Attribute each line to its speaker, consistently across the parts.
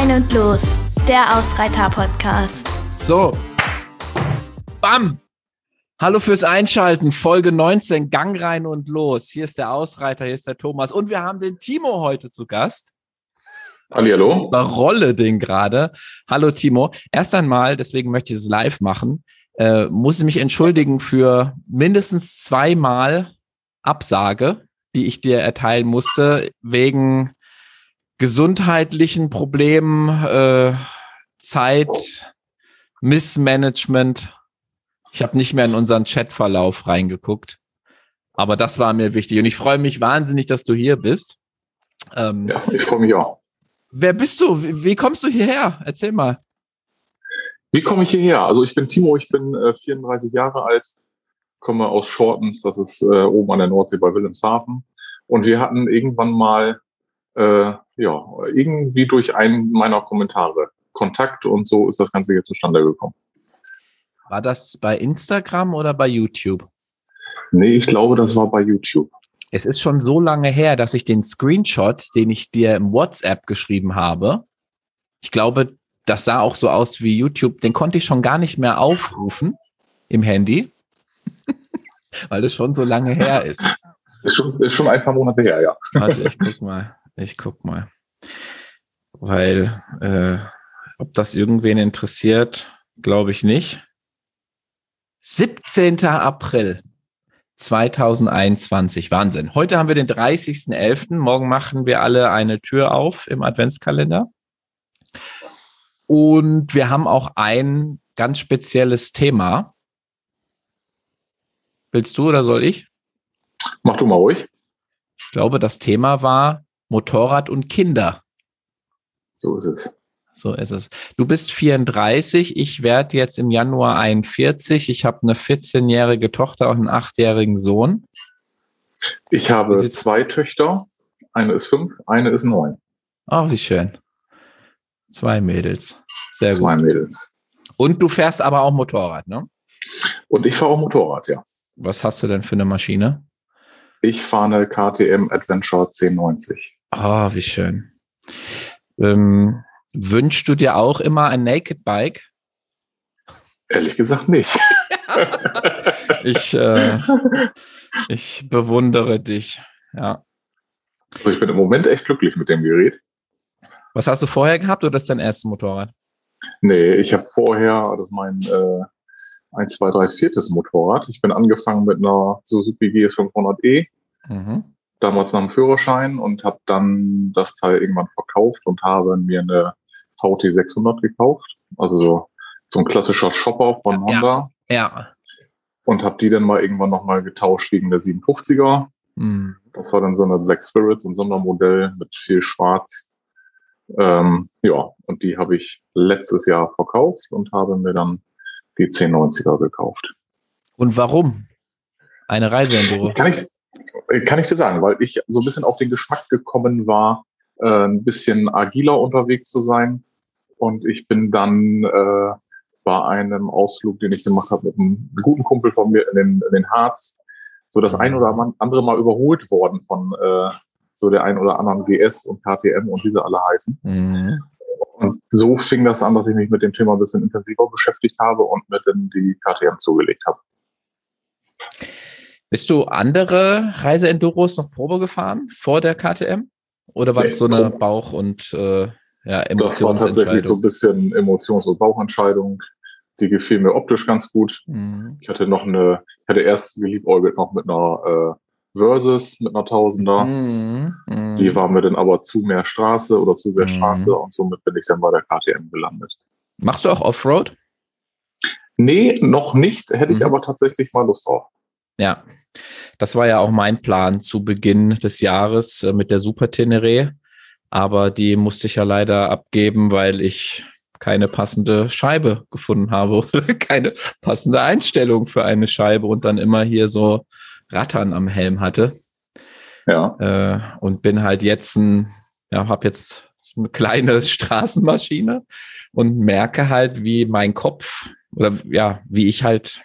Speaker 1: rein und los, der Ausreiter-Podcast.
Speaker 2: So. Bam! Hallo fürs Einschalten, Folge 19, Gang rein und los. Hier ist der Ausreiter, hier ist der Thomas und wir haben den Timo heute zu Gast.
Speaker 3: Hallihallo.
Speaker 2: Rolle den gerade. Hallo Timo. Erst einmal, deswegen möchte ich es live machen, äh, muss ich mich entschuldigen für mindestens zweimal Absage, die ich dir erteilen musste, wegen gesundheitlichen Problemen, äh, Zeit, Missmanagement. Ich habe nicht mehr in unseren Chatverlauf reingeguckt. Aber das war mir wichtig. Und ich freue mich wahnsinnig, dass du hier bist.
Speaker 3: Ähm, ja, ich freue mich auch.
Speaker 2: Wer bist du? Wie, wie, kommst du hierher? Erzähl mal.
Speaker 3: Wie komme ich hierher? Also ich bin Timo, ich bin äh, 34 Jahre alt, komme aus Shortens, das ist äh, oben an der Nordsee bei Wilhelmshaven. Und wir hatten irgendwann mal, äh, ja, irgendwie durch einen meiner Kommentare Kontakt und so ist das Ganze hier zustande gekommen.
Speaker 2: War das bei Instagram oder bei YouTube?
Speaker 3: Nee, ich glaube, das war bei YouTube.
Speaker 2: Es ist schon so lange her, dass ich den Screenshot, den ich dir im WhatsApp geschrieben habe, ich glaube, das sah auch so aus wie YouTube, den konnte ich schon gar nicht mehr aufrufen im Handy, weil es schon so lange her ist.
Speaker 3: Ist schon, ist schon ein paar Monate her, ja.
Speaker 2: Warte, ich guck mal. Ich guck mal. Weil, äh, ob das irgendwen interessiert, glaube ich nicht. 17. April 2021. Wahnsinn. Heute haben wir den 30.11. Morgen machen wir alle eine Tür auf im Adventskalender. Und wir haben auch ein ganz spezielles Thema. Willst du oder soll ich?
Speaker 3: Mach du mal ruhig.
Speaker 2: Ich glaube, das Thema war Motorrad und Kinder.
Speaker 3: So ist es.
Speaker 2: So ist es. Du bist 34, ich werde jetzt im Januar 41. Ich habe eine 14-jährige Tochter und einen 8-jährigen Sohn.
Speaker 3: Ich habe zwei Töchter. Eine ist fünf, eine ist neun.
Speaker 2: Ach, wie schön. Zwei Mädels.
Speaker 3: Sehr Zwei gut. Mädels.
Speaker 2: Und du fährst aber auch Motorrad, ne?
Speaker 3: Und ich fahre auch Motorrad, ja.
Speaker 2: Was hast du denn für eine Maschine?
Speaker 3: Ich fahre eine KTM Adventure 1090.
Speaker 2: Ah, oh, wie schön. Ähm, Wünschst du dir auch immer ein Naked Bike?
Speaker 3: Ehrlich gesagt nicht.
Speaker 2: ich, äh, ich bewundere dich. Ja.
Speaker 3: Also ich bin im Moment echt glücklich mit dem Gerät.
Speaker 2: Was hast du vorher gehabt oder ist dein erstes Motorrad?
Speaker 3: Nee, ich habe vorher, das ist mein äh, 1, 2, 3, viertes Motorrad. Ich bin angefangen mit einer Suzuki GS500E. Mhm damals nach dem Führerschein und habe dann das Teil irgendwann verkauft und habe mir eine VT 600 gekauft. Also so, so ein klassischer Shopper von Honda.
Speaker 2: Ja.
Speaker 3: Und habe die dann mal irgendwann nochmal getauscht gegen der 750er. Mhm. Das war dann so eine Black Spirits, ein Sondermodell mit viel Schwarz. Ähm, ja, und die habe ich letztes Jahr verkauft und habe mir dann die 1090er gekauft.
Speaker 2: Und warum? Eine Reiseenduro?
Speaker 3: Kann ich, kann ich dir sagen, weil ich so ein bisschen auf den Geschmack gekommen war, äh, ein bisschen agiler unterwegs zu sein. Und ich bin dann äh, bei einem Ausflug, den ich gemacht habe mit einem guten Kumpel von mir in den, in den Harz, so das ein oder andere Mal überholt worden von äh, so der ein oder anderen GS und KTM und wie sie alle heißen. Mhm. Und so fing das an, dass ich mich mit dem Thema ein bisschen intensiver beschäftigt habe und mir dann die KTM zugelegt habe.
Speaker 2: Bist du andere Reiseenduros noch Probe gefahren vor der KTM? Oder war nee, das so eine Bauch- und äh, ja, Emotionsentscheidung? Das war tatsächlich
Speaker 3: so ein bisschen Emotions- und Bauchentscheidung. Die gefiel mir optisch ganz gut. Mhm. Ich hatte noch eine, ich hatte erst geliebäugelt noch mit einer äh, Versus, mit einer Tausender. Mhm. Mhm. Die war mir dann aber zu mehr Straße oder zu sehr mhm. Straße und somit bin ich dann bei der KTM gelandet.
Speaker 2: Machst du auch Offroad?
Speaker 3: Nee, noch nicht. Hätte ich mhm. aber tatsächlich mal Lust drauf.
Speaker 2: Ja, das war ja auch mein Plan zu Beginn des Jahres äh, mit der Super Teneré. Aber die musste ich ja leider abgeben, weil ich keine passende Scheibe gefunden habe keine passende Einstellung für eine Scheibe und dann immer hier so Rattern am Helm hatte.
Speaker 3: Ja.
Speaker 2: Äh, und bin halt jetzt ein, ja, habe jetzt eine kleine Straßenmaschine und merke halt, wie mein Kopf oder ja, wie ich halt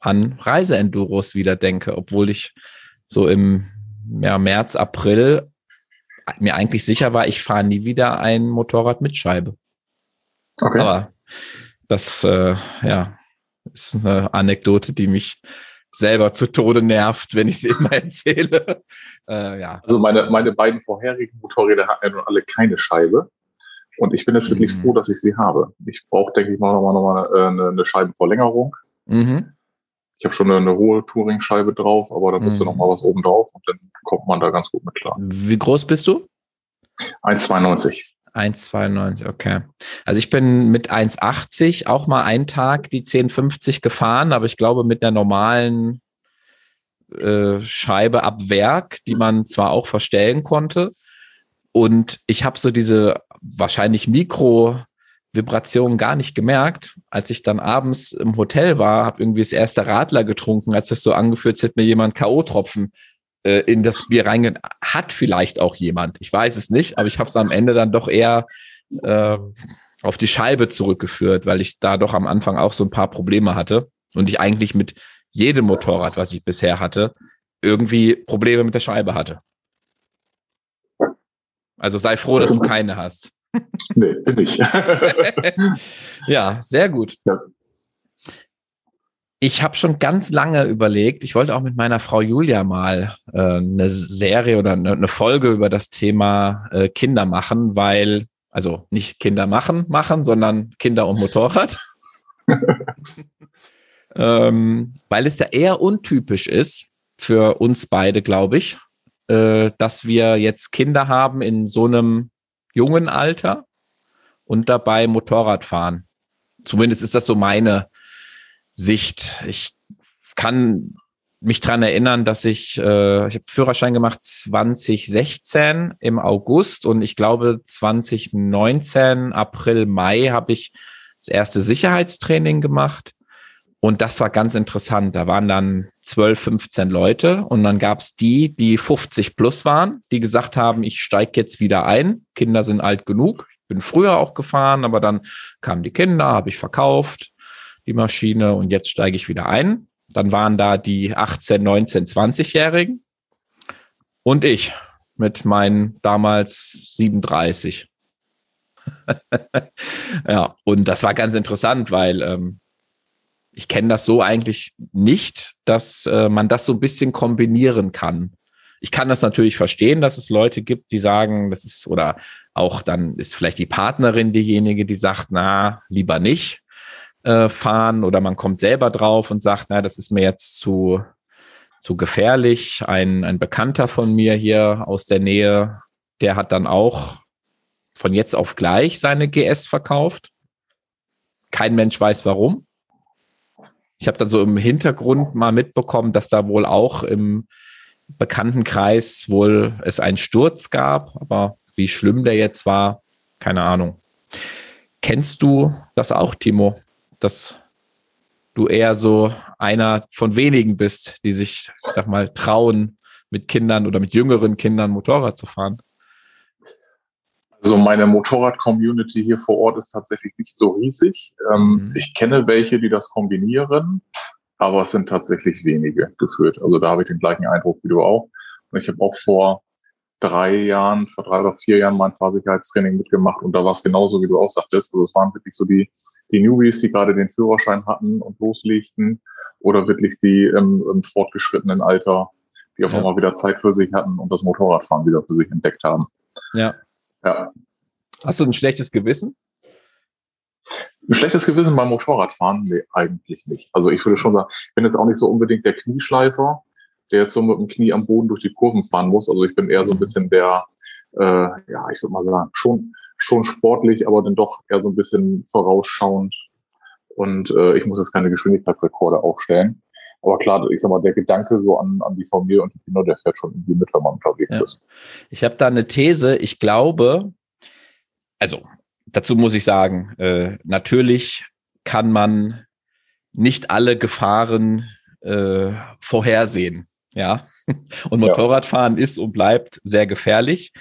Speaker 2: an Reiseenduros wieder denke, obwohl ich so im ja, März, April mir eigentlich sicher war, ich fahre nie wieder ein Motorrad mit Scheibe.
Speaker 3: Okay.
Speaker 2: Aber das, äh, ja, ist eine Anekdote, die mich selber zu Tode nervt, wenn ich sie immer erzähle. Äh, ja.
Speaker 3: Also meine, meine beiden vorherigen Motorräder hatten ja nun alle keine Scheibe. Und ich bin jetzt wirklich
Speaker 2: Mhm.
Speaker 3: froh, dass ich sie habe. Ich brauche, denke ich mal, nochmal noch mal, äh, eine, eine Scheibenverlängerung.
Speaker 2: Mhm.
Speaker 3: Ich habe schon eine, hohe Touring-Scheibe drauf, aber da müsste
Speaker 2: Mhm.
Speaker 3: noch mal was oben drauf und dann kommt man da ganz gut mit klar.
Speaker 2: Wie groß bist du?
Speaker 3: 1,92.
Speaker 2: 1,92, okay. Also ich bin mit 1,80 auch mal einen Tag die 1050 gefahren, aber ich glaube mit der normalen äh, Scheibe ab Werk, die man zwar auch verstellen konnte. Und ich habe so diese wahrscheinlich Mikro-Vibrationen gar nicht gemerkt, als ich dann abends im Hotel war, habe irgendwie das erste Radler getrunken, als das so angeführt, als hätte mir jemand K.O.-Tropfen äh, in das Bier reinge... Hat vielleicht auch jemand, ich weiß es nicht, aber ich habe es am Ende dann doch eher äh, auf die Scheibe zurückgeführt, weil ich da doch am Anfang auch so ein paar Probleme hatte und ich eigentlich mit jedem Motorrad, was ich bisher hatte, irgendwie Probleme mit der Scheibe hatte. Also sei froh, dass du keine hast.
Speaker 3: Nee, bin ich.
Speaker 2: Ja, sehr gut.
Speaker 3: Ja.
Speaker 2: Ich habe schon ganz lange überlegt, ich wollte auch mit meiner Frau Julia mal äh, eine Serie oder eine, eine Folge über das Thema äh, Kinder machen, weil, also nicht Kinder machen, machen, sondern Kinder und Motorrad. ähm, weil es ja eher untypisch ist für uns beide, glaube ich, äh, dass wir jetzt Kinder haben in so einem jungen Alter und dabei Motorrad fahren. Zumindest ist das so meine Sicht. Ich kann mich dran erinnern, dass ich, äh, ich habe Führerschein gemacht 2016 im August und ich glaube 2019, April, Mai habe ich das erste Sicherheitstraining gemacht. Und das war ganz interessant. Da waren dann 12, 15 Leute und dann gab es die, die 50 plus waren, die gesagt haben, ich steige jetzt wieder ein. Kinder sind alt genug. Ich bin früher auch gefahren, aber dann kamen die Kinder, habe ich verkauft, die Maschine und jetzt steige ich wieder ein. Dann waren da die 18, 19, 20-Jährigen und ich mit meinen damals 37. ja, und das war ganz interessant, weil ähm, ich kenne das so eigentlich nicht, dass äh, man das so ein bisschen kombinieren kann. Ich kann das natürlich verstehen, dass es Leute gibt, die sagen, das ist, oder auch dann ist vielleicht die Partnerin diejenige, die sagt, na, lieber nicht äh, fahren, oder man kommt selber drauf und sagt, na, das ist mir jetzt zu, zu gefährlich. Ein, ein Bekannter von mir hier aus der Nähe, der hat dann auch von jetzt auf gleich seine GS verkauft. Kein Mensch weiß warum. Ich habe dann so im Hintergrund mal mitbekommen, dass da wohl auch im Bekanntenkreis wohl es einen Sturz gab, aber wie schlimm der jetzt war, keine Ahnung. Kennst du das auch, Timo? Dass du eher so einer von wenigen bist, die sich, ich sag mal, trauen, mit Kindern oder mit jüngeren Kindern Motorrad zu fahren?
Speaker 3: Also meine Motorrad-Community hier vor Ort ist tatsächlich nicht so riesig. Ähm,
Speaker 2: Mhm.
Speaker 3: Ich kenne welche, die das kombinieren, aber es sind tatsächlich wenige geführt. Also da habe ich den gleichen Eindruck wie du auch. Und ich habe auch vor drei Jahren, vor drei oder vier Jahren mein Fahrsicherheitstraining mitgemacht und da war es genauso, wie du auch sagtest. Also es waren wirklich so die, die Newbies, die gerade den Führerschein hatten und loslegten oder wirklich die im, im fortgeschrittenen Alter, die auf
Speaker 2: Ja.
Speaker 3: einmal wieder Zeit für sich hatten und das Motorradfahren wieder für sich entdeckt haben.
Speaker 2: Ja.
Speaker 3: Ja,
Speaker 2: Hast du ein schlechtes Gewissen?
Speaker 3: Ein schlechtes Gewissen beim Motorradfahren? Nee, eigentlich nicht. Also ich würde schon sagen, ich bin jetzt auch nicht so unbedingt der Knieschleifer, der jetzt so mit dem Knie am Boden durch die Kurven fahren muss. Also ich bin eher so ein bisschen der, äh, ja, ich würde mal sagen, schon, schon sportlich, aber dann doch eher so ein bisschen vorausschauend. Und äh, ich muss jetzt keine Geschwindigkeitsrekorde aufstellen. Aber klar, ich sag mal, der Gedanke so an, an die Familie und die Kinder, der fährt schon irgendwie mit, wenn man unterwegs
Speaker 2: Ja.
Speaker 3: ist.
Speaker 2: Ich habe da eine These. Ich glaube, also dazu muss ich sagen, äh, natürlich kann man nicht alle Gefahren äh, vorhersehen. Ja. Und
Speaker 3: Ja.
Speaker 2: Motorradfahren ist und bleibt sehr gefährlich.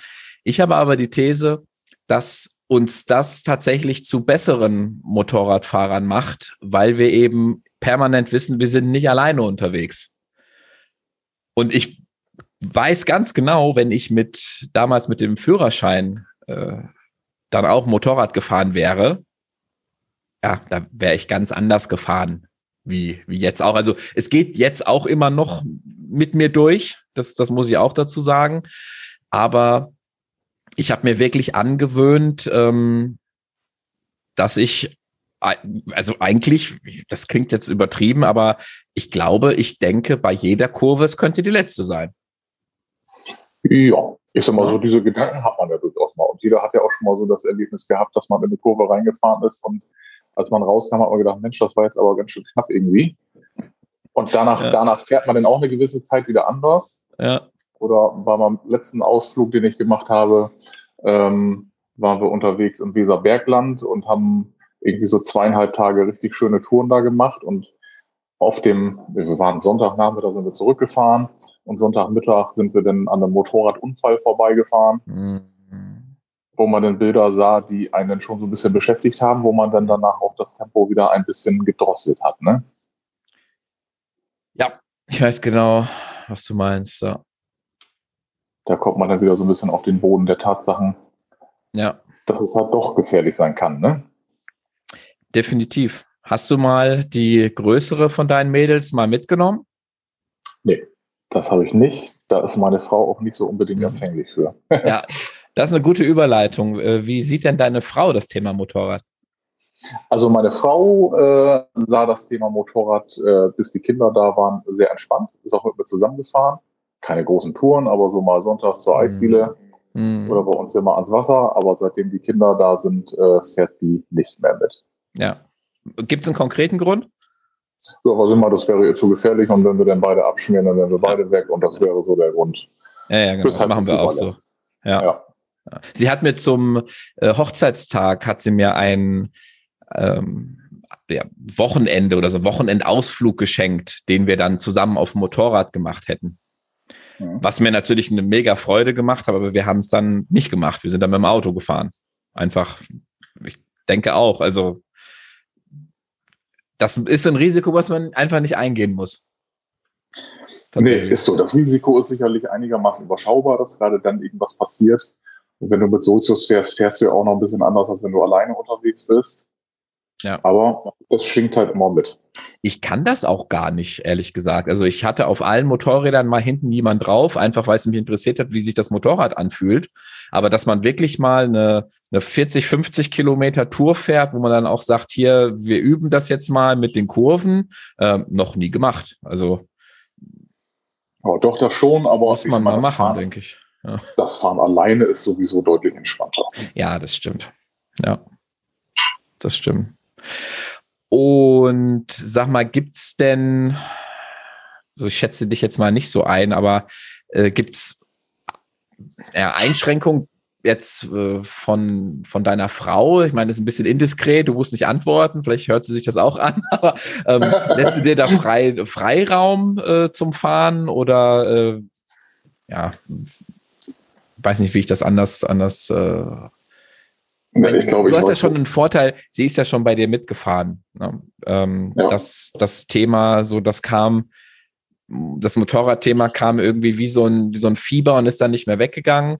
Speaker 2: Ich habe aber die These, dass uns das tatsächlich zu besseren Motorradfahrern macht, weil wir eben permanent wissen, wir sind nicht alleine unterwegs. Und ich weiß ganz genau, wenn ich mit damals mit dem Führerschein äh, dann auch Motorrad gefahren wäre, ja, da wäre ich ganz anders gefahren, wie, wie jetzt auch. Also es geht jetzt auch immer noch mit mir durch, das, das muss ich auch dazu sagen. Aber ich habe mir wirklich angewöhnt, ähm, dass ich, also eigentlich, das klingt jetzt übertrieben, aber ich glaube, ich denke, bei jeder Kurve, es könnte die letzte sein.
Speaker 3: Ja, ich sag mal, so diese Gedanken hat man ja durchaus mal. Und jeder hat ja auch schon mal so das Erlebnis gehabt, dass man in eine Kurve reingefahren ist und als man rauskam, hat man gedacht, Mensch, das war jetzt aber ganz schön knapp irgendwie. Und danach, ja. danach fährt man dann auch eine gewisse Zeit wieder anders.
Speaker 2: Ja.
Speaker 3: Oder bei meinem letzten Ausflug, den ich gemacht habe, ähm, waren wir unterwegs im Weserbergland und haben irgendwie so zweieinhalb Tage richtig schöne Touren da gemacht und auf dem, wir waren Sonntagnachmittag, sind wir zurückgefahren und Sonntagmittag sind wir dann an einem Motorradunfall vorbeigefahren, mhm. wo man dann Bilder sah, die einen schon so ein bisschen beschäftigt haben, wo man dann danach auch das Tempo wieder ein bisschen gedrosselt hat. Ne?
Speaker 2: Ja, ich weiß genau, was du meinst. Ja.
Speaker 3: Da kommt man dann wieder so ein bisschen auf den Boden der Tatsachen,
Speaker 2: ja.
Speaker 3: dass es halt doch gefährlich sein kann. Ne?
Speaker 2: Definitiv. Hast du mal die größere von deinen Mädels mal mitgenommen?
Speaker 3: Nee, das habe ich nicht. Da ist meine Frau auch nicht so unbedingt mhm. empfänglich für.
Speaker 2: ja, das ist eine gute Überleitung. Äh, wie sieht denn deine Frau das Thema Motorrad?
Speaker 3: Also meine Frau äh, sah das Thema Motorrad, äh, bis die Kinder da waren, sehr entspannt. Ist auch mit mir zusammengefahren. Keine großen Touren, aber so mal sonntags zur. Eisdiele mhm. oder bei uns immer ans Wasser. Aber seitdem die Kinder da sind, äh, fährt die nicht mehr mit.
Speaker 2: Ja, Gibt es einen konkreten Grund?
Speaker 3: Ja, was immer, das wäre ihr zu gefährlich und wenn wir dann beide abschmieren, dann wären wir beide weg und das wäre so der Grund.
Speaker 2: Ja, ja genau. Das machen wir auch so. Ja. ja. Sie hat mir zum äh, Hochzeitstag hat sie mir ein ähm, ja, Wochenende oder so Wochenendausflug geschenkt, den wir dann zusammen auf dem Motorrad gemacht hätten. Mhm. Was mir natürlich eine mega Freude gemacht hat, aber wir haben es dann nicht gemacht. Wir sind dann mit dem Auto gefahren. Einfach, ich denke auch, also das ist ein Risiko, was man einfach nicht eingehen muss.
Speaker 3: Nee, ist so. Das Risiko ist sicherlich einigermaßen überschaubar, dass gerade dann irgendwas passiert. Und wenn du mit Sozius fährst, fährst du ja auch noch ein bisschen anders, als wenn du alleine unterwegs bist.
Speaker 2: Ja.
Speaker 3: Aber es schwingt halt immer mit.
Speaker 2: Ich kann das auch gar nicht, ehrlich gesagt. Also ich hatte auf allen Motorrädern mal hinten jemand drauf, einfach weil es mich interessiert hat, wie sich das Motorrad anfühlt. Aber dass man wirklich mal eine, eine 40, 50 Kilometer Tour fährt, wo man dann auch sagt, hier, wir üben das jetzt mal mit den Kurven, äh, noch nie gemacht. Also
Speaker 3: ja, doch, das schon, aber
Speaker 2: muss man mal machen, denke ich.
Speaker 3: Ja. Das Fahren alleine ist sowieso deutlich entspannter.
Speaker 2: Ja, das stimmt. Ja, das stimmt. Und sag mal, gibt's denn, also ich schätze dich jetzt mal nicht so ein, aber äh, gibt's ja, Einschränkungen jetzt äh, von, von deiner Frau? Ich meine, das ist ein bisschen indiskret, du musst nicht antworten, vielleicht hört sie sich das auch an, aber ähm, lässt sie dir da frei, Freiraum äh, zum Fahren oder äh, ja, weiß nicht, wie ich das anders, anders äh, ja, ich glaube, du hast ja schon einen Vorteil, sie ist ja schon bei dir mitgefahren. Ne? Ähm, ja. das, das Thema, so das kam, das Motorradthema kam irgendwie wie so ein, wie so ein Fieber und ist dann nicht mehr weggegangen.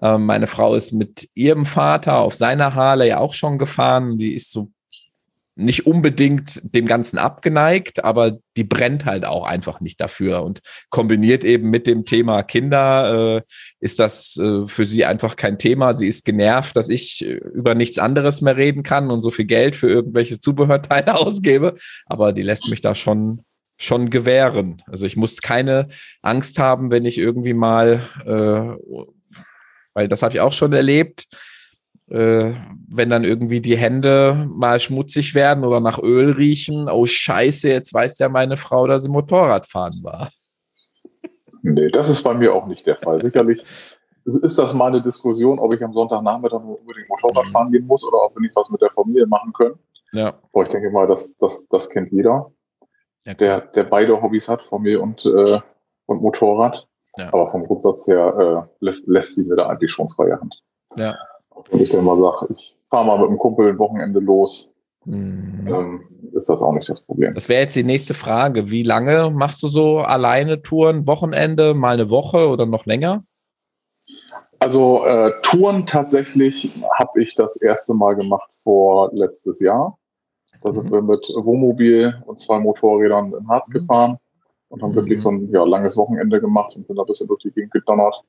Speaker 2: Ähm, meine Frau ist mit ihrem Vater auf seiner Harley auch schon gefahren. Die ist so nicht unbedingt dem Ganzen abgeneigt, aber die brennt halt auch einfach nicht dafür und kombiniert eben mit dem Thema Kinder äh, ist das äh, für sie einfach kein Thema. Sie ist genervt, dass ich äh, über nichts anderes mehr reden kann und so viel Geld für irgendwelche Zubehörteile ausgebe, aber die lässt mich da schon schon gewähren. Also ich muss keine Angst haben, wenn ich irgendwie mal, äh, weil das habe ich auch schon erlebt, äh, wenn dann irgendwie die Hände mal schmutzig werden oder nach Öl riechen, oh scheiße, jetzt weiß ja meine Frau, dass sie Motorradfahren war.
Speaker 3: Nee, das ist bei mir auch nicht der Fall. Sicherlich ist das mal eine Diskussion, ob ich am Sonntagnachmittag unbedingt Motorrad mhm. fahren gehen muss oder ob wir nicht was mit der Familie machen können.
Speaker 2: Ja.
Speaker 3: Aber ich denke mal, das, das, das kennt jeder, ja, der, der beide Hobbys hat, Familie und, äh, und Motorrad. Ja. Aber vom Grundsatz her äh, lässt, lässt sie mir da eigentlich schon freie Hand.
Speaker 2: Ja.
Speaker 3: Wenn ich dann mal sage, ich fahre mal mit einem Kumpel ein Wochenende los, mhm. ähm, ist das auch nicht das Problem.
Speaker 2: Das wäre jetzt die nächste Frage. Wie lange machst du so alleine Touren? Wochenende, mal eine Woche oder noch länger?
Speaker 3: Also äh, Touren tatsächlich habe ich das erste Mal gemacht vor letztes Jahr. Da sind mhm. wir mit Wohnmobil und zwei Motorrädern in Harz mhm. gefahren und haben mhm. wirklich so ein ja, langes Wochenende gemacht und sind da ein bisschen durch die Gegend gedonnert.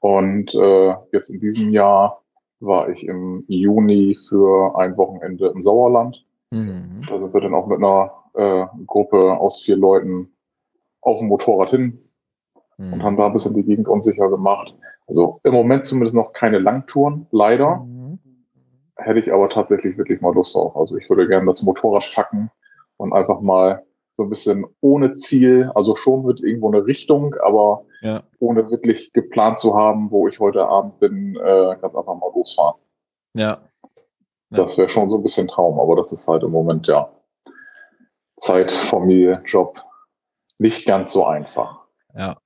Speaker 3: Und äh, jetzt in diesem Jahr war ich im Juni für ein Wochenende im Sauerland. Mhm. Da sind wir dann auch mit einer äh, Gruppe aus vier Leuten auf dem Motorrad hin mhm. und haben da ein bisschen die Gegend unsicher gemacht. Also im Moment zumindest noch keine Langtouren, leider. Mhm. Hätte ich aber tatsächlich wirklich mal Lust auf. Also ich würde gerne das Motorrad packen und einfach mal so ein bisschen ohne Ziel, also schon mit irgendwo eine Richtung, aber ja. ohne wirklich geplant zu haben, wo ich heute Abend bin, äh, ganz einfach mal losfahren.
Speaker 2: Ja.
Speaker 3: ja. Das wäre schon so ein bisschen Traum, aber das ist halt im Moment ja Zeit, Familie, Job nicht ganz so einfach.
Speaker 2: Ja.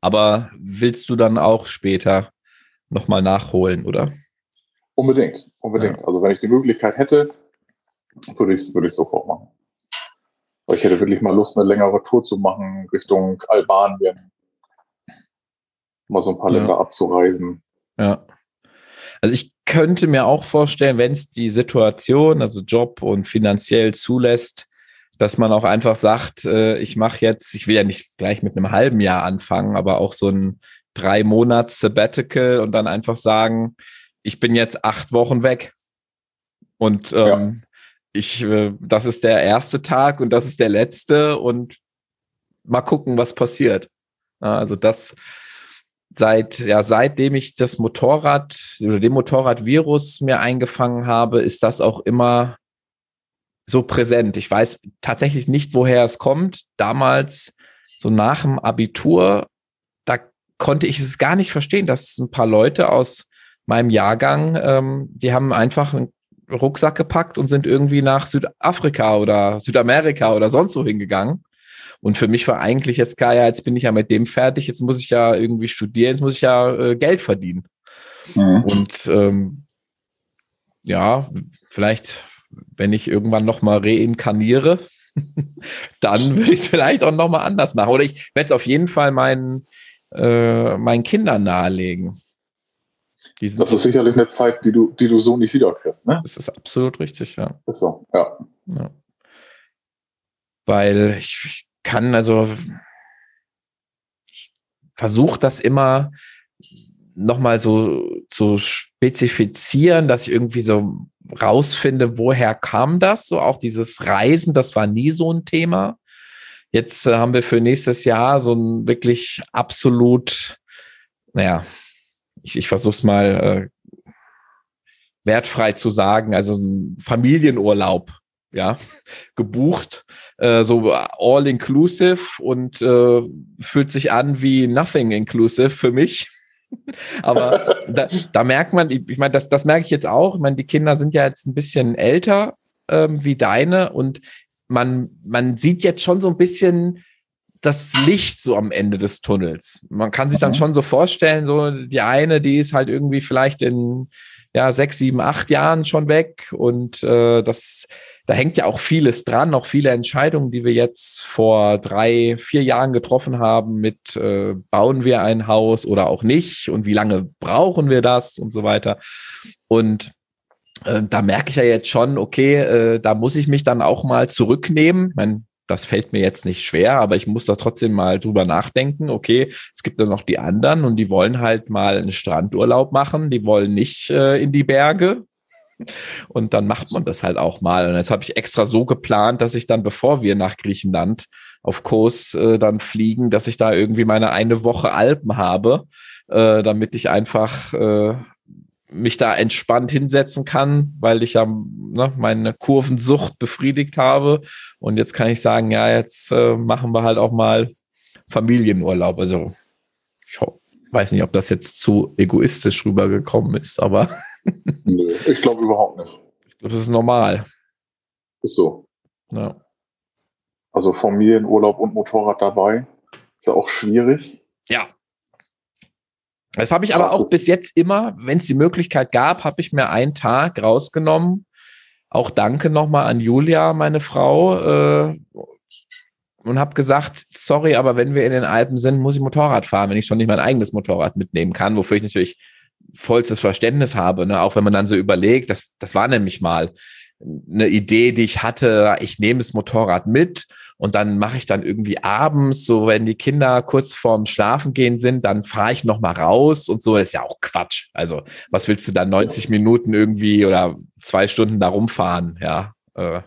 Speaker 2: Aber willst du dann auch später nochmal nachholen, oder?
Speaker 3: Unbedingt, unbedingt. Ja. Also wenn ich die Möglichkeit hätte, würde ich es würde ich sofort machen. Ich hätte wirklich mal Lust, eine längere Tour zu machen Richtung Albanien. Mal so ein paar ja. Länder abzureisen.
Speaker 2: Ja. Also ich könnte mir auch vorstellen, wenn es die Situation, also Job und finanziell zulässt, dass man auch einfach sagt, äh, ich mache jetzt, ich will ja nicht gleich mit einem halben Jahr anfangen, aber auch so ein drei Monats Sabbatical und dann einfach sagen, ich bin jetzt acht Wochen weg. Und ähm, ich, äh, das ist der erste Tag und das ist der letzte und mal gucken, was passiert. Also das seit, ja, seitdem ich das Motorrad oder den Motorradvirus mir eingefangen habe, ist das auch immer so präsent. Ich weiß tatsächlich nicht, woher es kommt. Damals, so nach dem Abitur, da konnte ich es gar nicht verstehen, dass ein paar Leute aus meinem Jahrgang, ähm, die haben einfach ein Rucksack gepackt und sind irgendwie nach Südafrika oder Südamerika oder sonst wo hingegangen. Und für mich war eigentlich jetzt klar, ja, jetzt bin ich ja mit dem fertig, jetzt muss ich ja irgendwie studieren, jetzt muss ich ja äh, Geld verdienen. Mhm. Und ähm, ja, vielleicht, wenn ich irgendwann nochmal reinkarniere, dann würde ich es vielleicht auch nochmal anders machen. Oder ich werde es auf jeden Fall meinen, äh, meinen Kindern nahelegen.
Speaker 3: Das ist sicherlich eine Zeit, die du, die du so nicht wiederkriegst, ne?
Speaker 2: Das ist absolut richtig, ja.
Speaker 3: Ist so, ja. ja.
Speaker 2: Weil ich kann, also, ich versuche das immer nochmal so zu spezifizieren, dass ich irgendwie so rausfinde, woher kam das? So auch dieses Reisen, das war nie so ein Thema. Jetzt äh, haben wir für nächstes Jahr so ein wirklich absolut, naja, ich, ich versuche es mal äh, wertfrei zu sagen, also ein Familienurlaub, ja, gebucht, äh, so all inclusive und äh, fühlt sich an wie nothing inclusive für mich. Aber da, da merkt man, ich, meine, das, das merke ich jetzt auch. Ich meine, die Kinder sind ja jetzt ein bisschen älter ähm, wie deine und man, man sieht jetzt schon so ein bisschen, das Licht so am Ende des Tunnels. Man kann sich dann mhm. schon so vorstellen, so die eine, die ist halt irgendwie vielleicht in ja sechs, sieben, acht Jahren schon weg und äh, das da hängt ja auch vieles dran, auch viele Entscheidungen, die wir jetzt vor drei, vier Jahren getroffen haben mit äh, bauen wir ein Haus oder auch nicht und wie lange brauchen wir das und so weiter. Und äh, da merke ich ja jetzt schon, okay, äh, da muss ich mich dann auch mal zurücknehmen. Ich mein, das fällt mir jetzt nicht schwer, aber ich muss da trotzdem mal drüber nachdenken. Okay, es gibt dann noch die anderen und die wollen halt mal einen Strandurlaub machen, die wollen nicht äh, in die Berge. Und dann macht man das halt auch mal. Und jetzt habe ich extra so geplant, dass ich dann, bevor wir nach Griechenland auf Kurs äh, dann fliegen, dass ich da irgendwie meine eine Woche Alpen habe, äh, damit ich einfach äh, mich da entspannt hinsetzen kann, weil ich ja ne, meine Kurvensucht befriedigt habe. Und jetzt kann ich sagen, ja, jetzt äh, machen wir halt auch mal Familienurlaub. Also ich weiß nicht, ob das jetzt zu egoistisch rübergekommen ist, aber.
Speaker 3: Nö, ich glaube überhaupt nicht.
Speaker 2: Ich glaube, das ist normal.
Speaker 3: Ist so.
Speaker 2: Ja.
Speaker 3: Also Familienurlaub und Motorrad dabei. Ist ja auch schwierig.
Speaker 2: Ja, das habe ich aber auch bis jetzt immer, wenn es die Möglichkeit gab, habe ich mir einen Tag rausgenommen, auch danke nochmal an Julia, meine Frau, äh, und habe gesagt, sorry, aber wenn wir in den Alpen sind, muss ich Motorrad fahren, wenn ich schon nicht mein eigenes Motorrad mitnehmen kann, wofür ich natürlich vollstes Verständnis habe, ne? auch wenn man dann so überlegt, das, das war nämlich mal eine Idee, die ich hatte, ich nehme das Motorrad mit und dann mache ich dann irgendwie abends, so wenn die Kinder kurz vorm Schlafen gehen sind, dann fahre ich noch mal raus und so. Das ist ja auch Quatsch. Also was willst du dann 90 Minuten irgendwie oder zwei Stunden da rumfahren? Ja. Äh.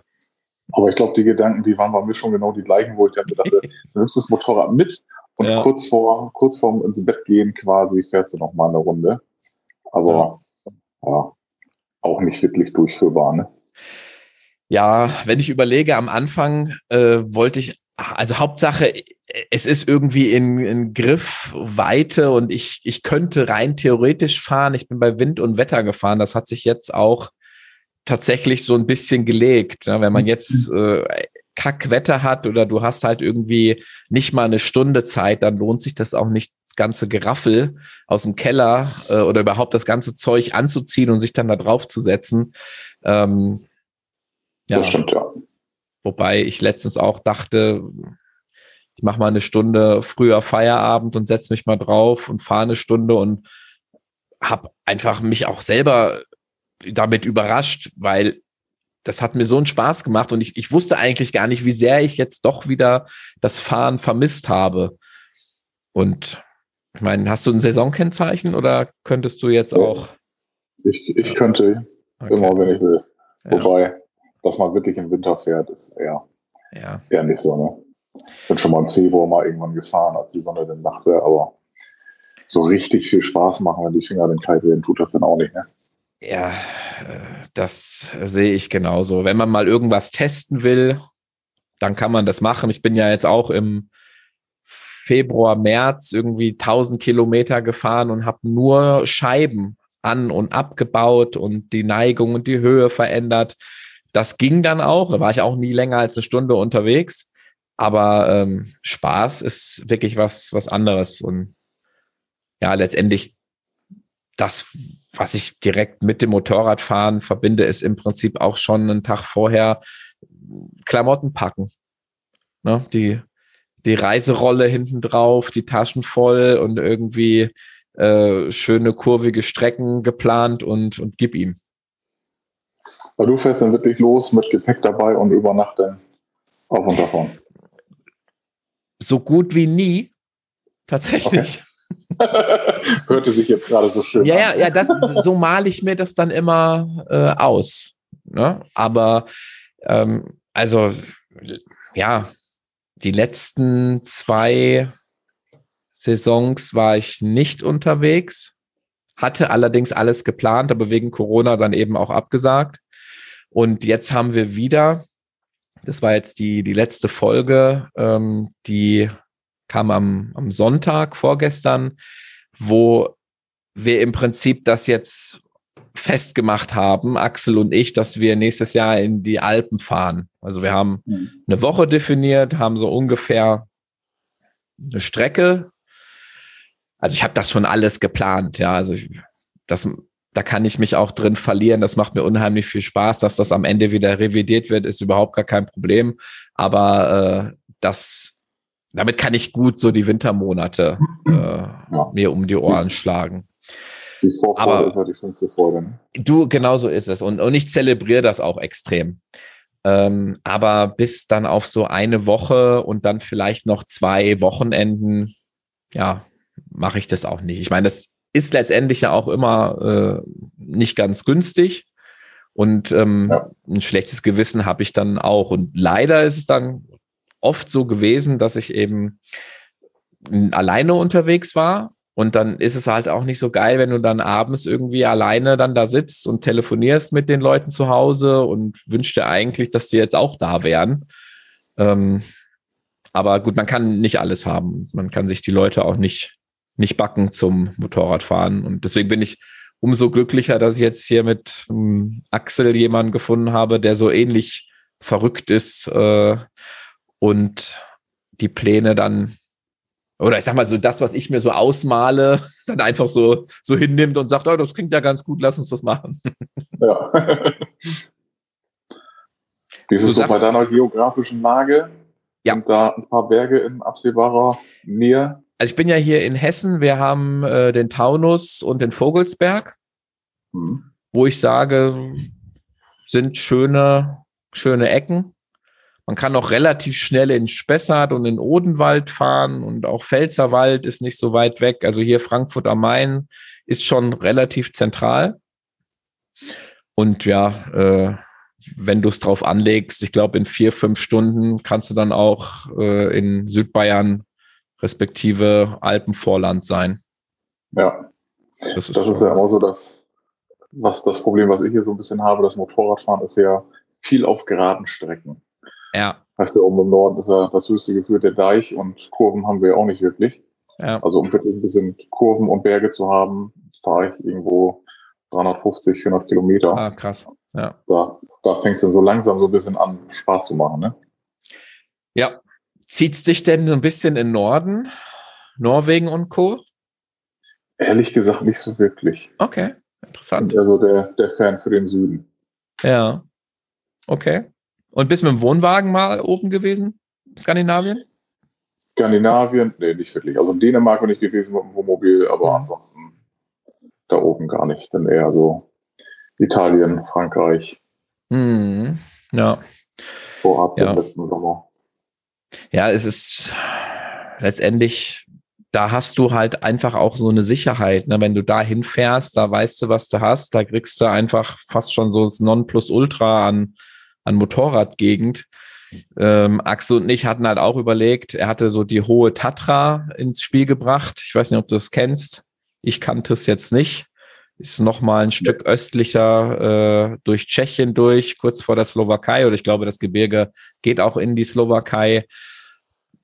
Speaker 3: Aber ich glaube, die Gedanken, die waren bei mir schon genau die gleichen, wo ich dann dachte, du nimmst das Motorrad mit und ja. kurz vor kurz vorm ins Bett gehen quasi fährst du noch mal eine Runde. Aber ja, ja auch nicht wirklich durchführbar. Ne?
Speaker 2: Ja, wenn ich überlege, am Anfang äh, wollte ich, also Hauptsache, es ist irgendwie in, in Griffweite und ich, ich könnte rein theoretisch fahren. Ich bin bei Wind und Wetter gefahren. Das hat sich jetzt auch tatsächlich so ein bisschen gelegt. Ne? Wenn man jetzt äh, Kackwetter hat oder du hast halt irgendwie nicht mal eine Stunde Zeit, dann lohnt sich das auch nicht, ganze Geraffel aus dem Keller äh, oder überhaupt das ganze Zeug anzuziehen und sich dann da drauf zu setzen. Ähm, ja. Das stimmt, ja. Wobei ich letztens auch dachte, ich mache mal eine Stunde früher Feierabend und setze mich mal drauf und fahre eine Stunde und habe einfach mich auch selber damit überrascht, weil das hat mir so einen Spaß gemacht und ich, ich wusste eigentlich gar nicht, wie sehr ich jetzt doch wieder das Fahren vermisst habe. Und ich meine, hast du ein Saisonkennzeichen oder könntest du jetzt auch?
Speaker 3: Ich, ich könnte okay. immer, wenn ich will. Ja. Wobei, dass man wirklich im Winter fährt, ist eher, ja. eher nicht so. Ne? Bin schon mal im Februar mal irgendwann gefahren, als die Sonne dann dachte, aber so richtig viel Spaß machen, wenn die Finger dann kalt werden, tut das dann auch nicht. Ne?
Speaker 2: Ja, das sehe ich genauso. Wenn man mal irgendwas testen will, dann kann man das machen. Ich bin ja jetzt auch im Februar, März irgendwie 1000 Kilometer gefahren und habe nur Scheiben an und abgebaut und die Neigung und die Höhe verändert. Das ging dann auch. Da war ich auch nie länger als eine Stunde unterwegs. Aber ähm, Spaß ist wirklich was, was anderes. Und ja, letztendlich das, was ich direkt mit dem Motorradfahren verbinde, ist im Prinzip auch schon einen Tag vorher Klamotten packen. Ne? Die, die Reiserolle hinten drauf, die Taschen voll und irgendwie äh, schöne kurvige Strecken geplant und, und gib ihm.
Speaker 3: Du fährst dann wirklich los mit Gepäck dabei und über Nacht dann auf und davon.
Speaker 2: So gut wie nie. Tatsächlich.
Speaker 3: Okay. Hörte sich jetzt gerade so schön
Speaker 2: ja, an. Ja, ja, das, so male ich mir das dann immer äh, aus. Ne? Aber ähm, also ja, die letzten zwei Saisons war ich nicht unterwegs, hatte allerdings alles geplant, aber wegen Corona dann eben auch abgesagt. Und jetzt haben wir wieder, das war jetzt die, die letzte Folge, ähm, die kam am, am Sonntag vorgestern, wo wir im Prinzip das jetzt festgemacht haben, Axel und ich, dass wir nächstes Jahr in die Alpen fahren. Also wir haben mhm. eine Woche definiert, haben so ungefähr eine Strecke. Also ich habe das schon alles geplant, ja. Also ich, das da kann ich mich auch drin verlieren. Das macht mir unheimlich viel Spaß, dass das am Ende wieder revidiert wird, ist überhaupt gar kein Problem. Aber äh, das, damit kann ich gut so die Wintermonate äh, ja. mir um die Ohren schlagen.
Speaker 3: Die Vorfreude Aber, ist ja die schönste Freude. Ne?
Speaker 2: Du, genau so ist es. Und, und ich zelebriere das auch extrem. Ähm, aber bis dann auf so eine Woche und dann vielleicht noch zwei Wochenenden, ja, mache ich das auch nicht. Ich meine, das ist letztendlich ja auch immer äh, nicht ganz günstig. Und ähm, ja. ein schlechtes Gewissen habe ich dann auch. Und leider ist es dann oft so gewesen, dass ich eben alleine unterwegs war. Und dann ist es halt auch nicht so geil, wenn du dann abends irgendwie alleine dann da sitzt und telefonierst mit den Leuten zu Hause und wünschst dir eigentlich, dass die jetzt auch da wären. Ähm, aber gut, man kann nicht alles haben. Man kann sich die Leute auch nicht nicht backen zum Motorradfahren. Und deswegen bin ich umso glücklicher, dass ich jetzt hier mit ähm, Axel jemanden gefunden habe, der so ähnlich verrückt ist äh, und die Pläne dann oder ich sag mal so das, was ich mir so ausmale, dann einfach so so hinnimmt und sagt, oh, das klingt ja ganz gut, lass uns das machen. Ja.
Speaker 3: Wie ist es so bei deiner geografischen Lage?
Speaker 2: Ja.
Speaker 3: Sind da ein paar Berge in absehbarer Nähe?
Speaker 2: Also ich bin ja hier in Hessen, wir haben äh, den Taunus und den Vogelsberg,
Speaker 3: Hm.
Speaker 2: wo ich sage, sind schöne, schöne Ecken. Man kann auch relativ schnell in Spessart und in Odenwald fahren und auch Pfälzerwald ist nicht so weit weg. Also hier Frankfurt am Main ist schon relativ zentral. Und ja, äh, wenn du es drauf anlegst, ich glaube, in vier, fünf Stunden kannst du dann auch äh, in Südbayern respektive Alpenvorland sein.
Speaker 3: Ja,
Speaker 2: Das ist,
Speaker 3: das ist ja immer so das, was das Problem, was ich hier so ein bisschen habe. Das Motorradfahren ist ja viel auf geraden Strecken.
Speaker 2: Ja,
Speaker 3: Weißt du, oben im Norden ist ja das höchste Gefühl der Deich und Kurven haben wir ja auch nicht wirklich.
Speaker 2: ja,
Speaker 3: Also um wirklich ein bisschen Kurven und Berge zu haben, fahre ich irgendwo 350, 400 Kilometer.
Speaker 2: ah, krass. Ja.
Speaker 3: Da, da fängt es dann so langsam so ein bisschen an, Spaß zu machen. Ne?
Speaker 2: ja. Zieht's dich denn so ein bisschen in Norden? Norwegen und Co.?
Speaker 3: Ehrlich gesagt nicht so wirklich.
Speaker 2: Okay, interessant.
Speaker 3: bin eher so der, der Fan für den Süden.
Speaker 2: Ja. Okay. Und bist mit dem Wohnwagen mal oben gewesen? Skandinavien?
Speaker 3: Skandinavien, nee, nicht wirklich. Also in Dänemark bin ich gewesen mit dem Wohnmobil, aber
Speaker 2: Mhm.
Speaker 3: ansonsten da oben gar nicht. Dann eher so Italien, Frankreich,
Speaker 2: Hm. Ja.
Speaker 3: Kroatien
Speaker 2: Ja.
Speaker 3: letzten Sommer.
Speaker 2: Ja, es ist letztendlich, da hast du halt einfach auch so eine Sicherheit. Ne? Wenn du da hinfährst, da weißt du, was du hast. Da kriegst du einfach fast schon so das Nonplusultra an, an Motorradgegend. Ähm, Axel und ich hatten halt auch überlegt, er hatte so die hohe Tatra ins Spiel gebracht. Ich weiß nicht, ob du es kennst. Ich kannte es jetzt nicht. Ist noch mal ein Stück östlicher äh, durch Tschechien durch, kurz vor der Slowakei. Oder ich glaube, das Gebirge geht auch in die Slowakei.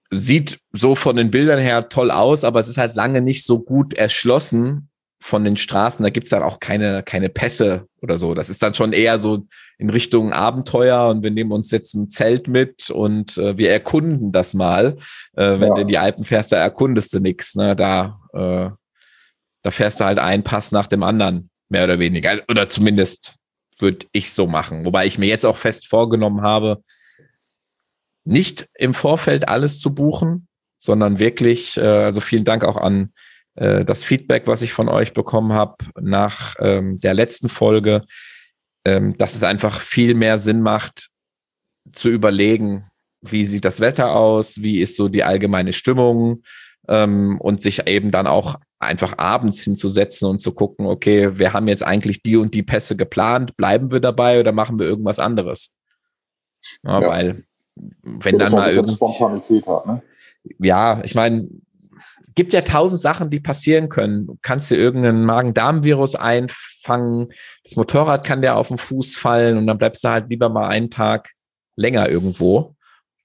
Speaker 2: Sieht so von den Bildern her toll aus, aber es ist halt lange nicht so gut erschlossen von den Straßen. Da gibt's dann auch keine, keine Pässe oder so. Das ist dann schon eher so in Richtung Abenteuer und wir nehmen uns jetzt ein Zelt mit und äh, wir erkunden das mal. Äh, wenn
Speaker 3: Ja.
Speaker 2: du in die Alpen fährst, da erkundest du nix. Ne? Da, äh, da fährst du halt einen Pass nach dem anderen, mehr oder weniger. Also, Oder zumindest würde ich so machen. Wobei ich mir jetzt auch fest vorgenommen habe, nicht im Vorfeld alles zu buchen, sondern wirklich, äh, also vielen Dank auch an äh, das Feedback, was ich von euch bekommen habe nach ähm, der letzten Folge, ähm, dass es einfach viel mehr Sinn macht, zu überlegen, wie sieht das Wetter aus, wie ist so die allgemeine Stimmung ähm, und sich eben dann auch einfach abends hinzusetzen und zu gucken, okay, wir haben jetzt eigentlich die und die Pässe geplant, bleiben wir dabei oder machen wir irgendwas anderes? Ja,
Speaker 3: Ja.
Speaker 2: Weil wenn dann mal
Speaker 3: Spontanität hat. Ne?
Speaker 2: ja, ich meine, gibt ja tausend Sachen, die passieren können. Du kannst dir irgendeinen Magen-Darm-Virus einfangen, das Motorrad kann dir auf den Fuß fallen und dann bleibst du halt lieber mal einen Tag länger irgendwo.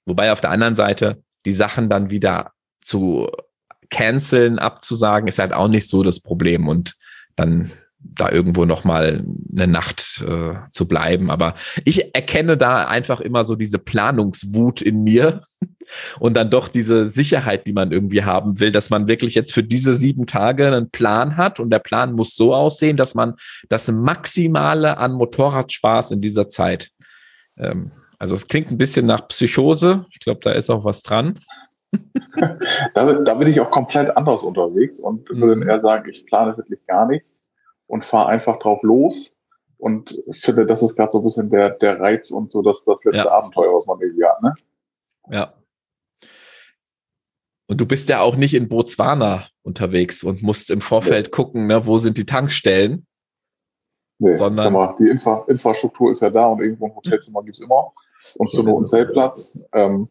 Speaker 2: Wobei auf der anderen Seite die Sachen dann wieder zu canceln, abzusagen, ist halt auch nicht so das Problem und dann da irgendwo noch mal eine Nacht äh, zu bleiben. Aber ich erkenne da einfach immer so diese Planungswut in mir und dann doch diese Sicherheit, die man irgendwie haben will, dass man wirklich jetzt für diese sieben Tage einen Plan hat und der Plan muss so aussehen, dass man das Maximale an Motorradspaß in dieser Zeit. Ähm, also es klingt ein bisschen nach Psychose. Ich glaube, da ist auch was dran.
Speaker 3: Da, da bin ich auch komplett anders unterwegs und
Speaker 2: Mhm.
Speaker 3: würde eher sagen, ich plane wirklich gar nichts und fahre einfach drauf los und finde, das ist gerade so ein bisschen der, der Reiz und so das, das letzte
Speaker 2: Ja.
Speaker 3: Abenteuer, was man irgendwie hat. Ne?
Speaker 2: Ja. Und du bist ja auch nicht in Botswana unterwegs und musst im Vorfeld gucken, ne, wo sind die Tankstellen.
Speaker 3: Nee,
Speaker 2: Sondern-
Speaker 3: mal, die Infra Infrastruktur ist ja da und irgendwo ein Hotelzimmer gibt's immer und
Speaker 2: So
Speaker 3: einen
Speaker 2: es.
Speaker 3: Zeltplatz. Ähm,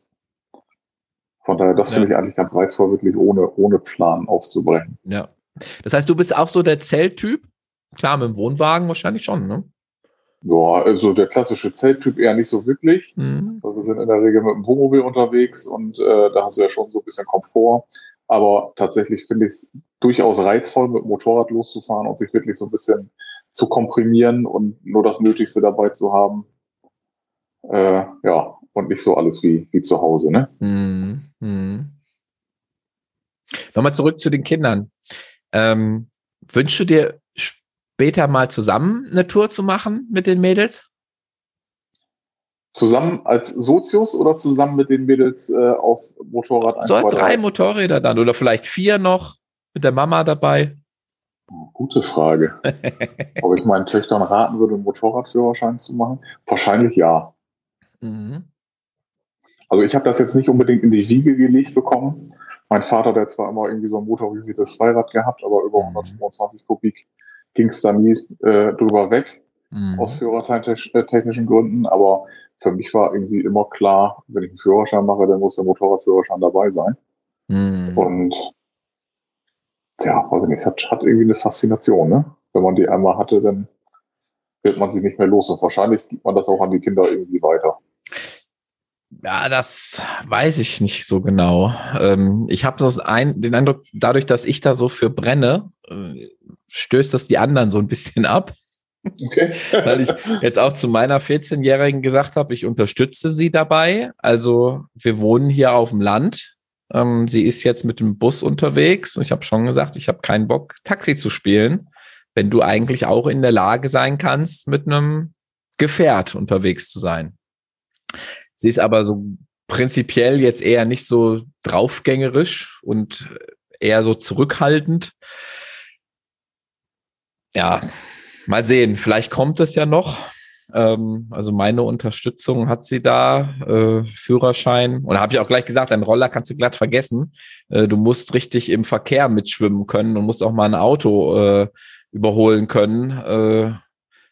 Speaker 3: von daher, das finde ich eigentlich ganz reizvoll, wirklich ohne, ohne Plan aufzubrechen.
Speaker 2: Ja. Das heißt, du bist auch so der Zelttyp? Klar, mit dem Wohnwagen wahrscheinlich schon, ne?
Speaker 3: Ja, also der klassische Zelttyp eher nicht so wirklich.
Speaker 2: Mhm.
Speaker 3: Also wir sind in der Regel mit dem Wohnmobil unterwegs und äh, da hast du ja schon so ein bisschen Komfort. Aber tatsächlich finde ich es durchaus reizvoll, mit dem Motorrad loszufahren und sich wirklich so ein bisschen zu komprimieren und nur das Nötigste dabei zu haben. Äh, ja, und nicht so alles wie, wie zu Hause, ne?
Speaker 2: Mhm. Mhm. Nochmal zurück zu den Kindern. Ähm, wünschst du dir später mal zusammen eine Tour zu machen mit den Mädels?
Speaker 3: Zusammen als Sozius oder zusammen mit den Mädels äh, auf Motorrad
Speaker 2: 1, so 2, 3? drei Motorräder dann oder vielleicht vier noch mit der Mama dabei.
Speaker 3: Gute Frage. Ob ich meinen Töchtern raten würde, einen Motorradführerschein zu machen? Wahrscheinlich ja. Mhm. Also ich habe das jetzt nicht unbedingt in die Wiege gelegt bekommen. Mein Vater, der zwar immer irgendwie so ein motorisiertes Zweirad gehabt, aber über 125 mhm. Kubik ging es da nie äh, drüber weg, mhm. aus führertechnischen Gründen. Aber für mich war irgendwie immer klar, wenn ich einen Führerschein mache, dann muss der Motorradführerschein dabei sein. Mhm. Und ja, ich nicht, hat, hat irgendwie eine Faszination, ne? Wenn man die einmal hatte, dann wird man sie nicht mehr los. Und wahrscheinlich gibt man das auch an die Kinder irgendwie weiter.
Speaker 2: Ja, das weiß ich nicht so genau. Ähm, ich habe das ein, den Eindruck, dadurch, dass ich da so für brenne, äh, stößt das die anderen so ein bisschen ab. Okay. Weil ich jetzt auch zu meiner 14-Jährigen gesagt habe, ich unterstütze sie dabei. Also wir wohnen hier auf dem Land. Ähm, sie ist jetzt mit dem Bus unterwegs und ich habe schon gesagt, ich habe keinen Bock, Taxi zu spielen, wenn du eigentlich auch in der Lage sein kannst, mit einem Gefährt unterwegs zu sein. Sie ist aber so prinzipiell jetzt eher nicht so draufgängerisch und eher so zurückhaltend. Ja, mal sehen. Vielleicht kommt es ja noch. Ähm, also meine Unterstützung hat sie da, äh, Führerschein. Und habe ich auch gleich gesagt, ein Roller kannst du glatt vergessen. Äh, du musst richtig im Verkehr mitschwimmen können und musst auch mal ein Auto äh, überholen können. Äh,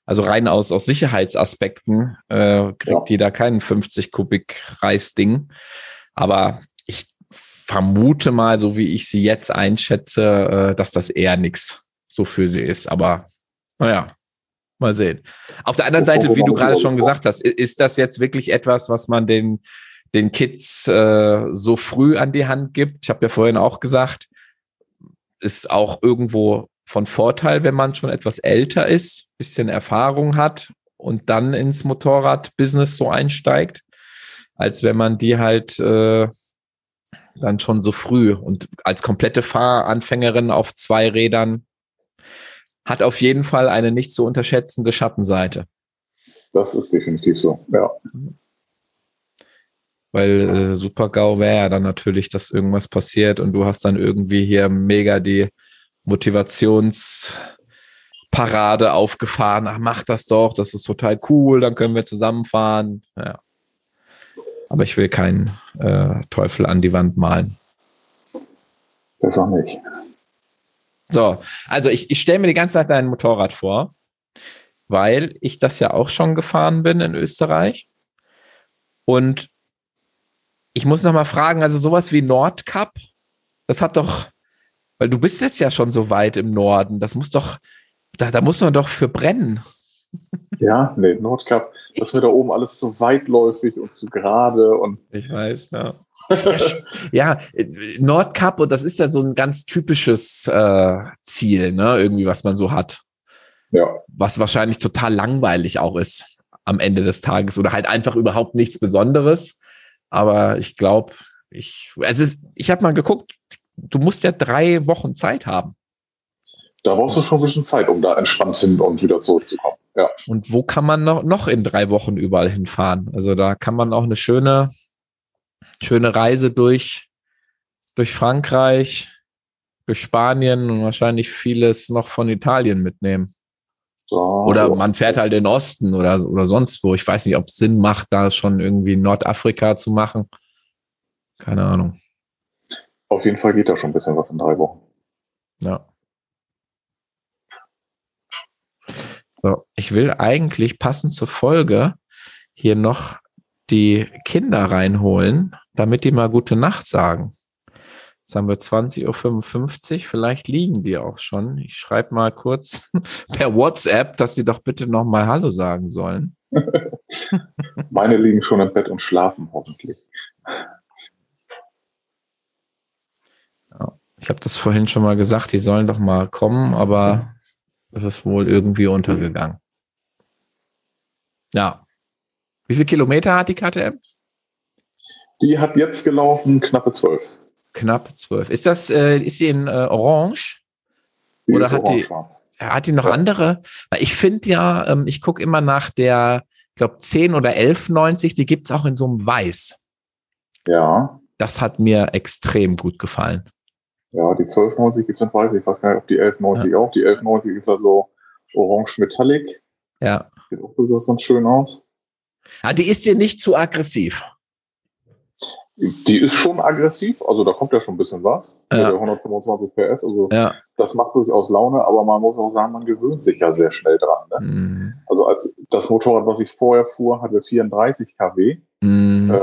Speaker 2: also rein aus, aus Sicherheitsaspekten äh, kriegt ja. die da keinen 50 Kubik Reisding. Aber ich vermute mal, so wie ich sie jetzt einschätze, äh, dass das eher nichts so für sie ist. Aber naja, mal sehen. Auf der anderen Seite, wie du gerade schon gesagt hast, ist das jetzt wirklich etwas, was man den, den Kids äh, so früh an die Hand gibt? Ich habe ja vorhin auch gesagt, ist auch irgendwo von Vorteil, wenn man schon etwas älter ist, bisschen Erfahrung hat und dann ins Motorradbusiness so einsteigt, als wenn man die halt äh, dann schon so früh und als komplette Fahranfängerin auf zwei Rädern hat auf jeden Fall eine nicht zu unterschätzende Schattenseite.
Speaker 3: Das ist definitiv so, ja.
Speaker 2: Weil äh, Super-GAU wäre ja dann natürlich, dass irgendwas passiert und du hast dann irgendwie hier mega die Motivationsparade aufgefahren. Ach, mach das doch, das ist total cool, dann können wir zusammenfahren. Ja. Aber ich will keinen äh, Teufel an die Wand malen.
Speaker 3: Das auch nicht.
Speaker 2: So, also ich, ich stelle mir die ganze Zeit dein Motorrad vor, weil ich das ja auch schon gefahren bin in Österreich. Und ich muss noch mal fragen, also sowas wie Nordcup, das hat doch weil du bist jetzt ja schon so weit im Norden. Das muss doch, da, da muss man doch für brennen.
Speaker 3: Ja, nee, Nordkap, das mir da oben alles so weitläufig und zu gerade und.
Speaker 2: Ich weiß, ja. ja, ja, Nordkap, und das ist ja so ein ganz typisches äh, Ziel, ne, irgendwie, was man so hat. Ja. Was wahrscheinlich total langweilig auch ist am Ende des Tages oder halt einfach überhaupt nichts Besonderes. Aber ich glaube, ich, also ich habe mal geguckt, du musst ja drei Wochen Zeit haben.
Speaker 3: Da brauchst du schon ein bisschen Zeit, um da entspannt hin und wieder zurückzukommen. Ja.
Speaker 2: Und wo kann man noch, noch in drei Wochen überall hinfahren? Also da kann man auch eine schöne, schöne Reise durch, durch Frankreich, durch Spanien und wahrscheinlich vieles noch von Italien mitnehmen. So, oder man fährt halt in den Osten oder, oder sonst wo. Ich weiß nicht, ob es Sinn macht, da schon irgendwie Nordafrika zu machen. Keine Ahnung.
Speaker 3: Auf jeden Fall geht da schon ein bisschen was in drei Wochen.
Speaker 2: Ja. So, ich will eigentlich passend zur Folge hier noch die Kinder reinholen, damit die mal gute Nacht sagen. Jetzt haben wir 20.55 Uhr, vielleicht liegen die auch schon. Ich schreibe mal kurz per WhatsApp, dass sie doch bitte noch mal Hallo sagen sollen.
Speaker 3: Meine liegen schon im Bett und schlafen hoffentlich.
Speaker 2: Ich habe das vorhin schon mal gesagt, die sollen doch mal kommen, aber es ist wohl irgendwie untergegangen. Ja. Wie viele Kilometer hat die KTM?
Speaker 3: Die hat jetzt gelaufen knappe zwölf.
Speaker 2: Knapp zwölf. Ist das, äh, ist sie in äh, Orange? Die Oder hat die, hat die noch andere? Weil ich finde ja, ähm, ich gucke immer nach der ich glaube 10 oder 11,90. Die gibt's auch in so einem Weiß.
Speaker 3: Ja.
Speaker 2: Das hat mir extrem gut gefallen.
Speaker 3: Ja, die 1290 gibt's in weiß. Ich weiß gar nicht, ob die 1190 auch. Die 1190 ist also orange metallic.
Speaker 2: Ja.
Speaker 3: Sieht auch durchaus ganz schön aus.
Speaker 2: Ah, die ist dir nicht zu aggressiv.
Speaker 3: Die ist schon aggressiv, also da kommt ja schon ein bisschen was.
Speaker 2: Ja.
Speaker 3: Mit der 125 PS, also
Speaker 2: Ja.
Speaker 3: das macht durchaus Laune, aber man muss auch sagen, man gewöhnt sich ja sehr schnell dran. Ne?
Speaker 2: Mm,
Speaker 3: Also als das Motorrad, was ich vorher fuhr, hatte 34 kW.
Speaker 2: mm,
Speaker 3: Äh,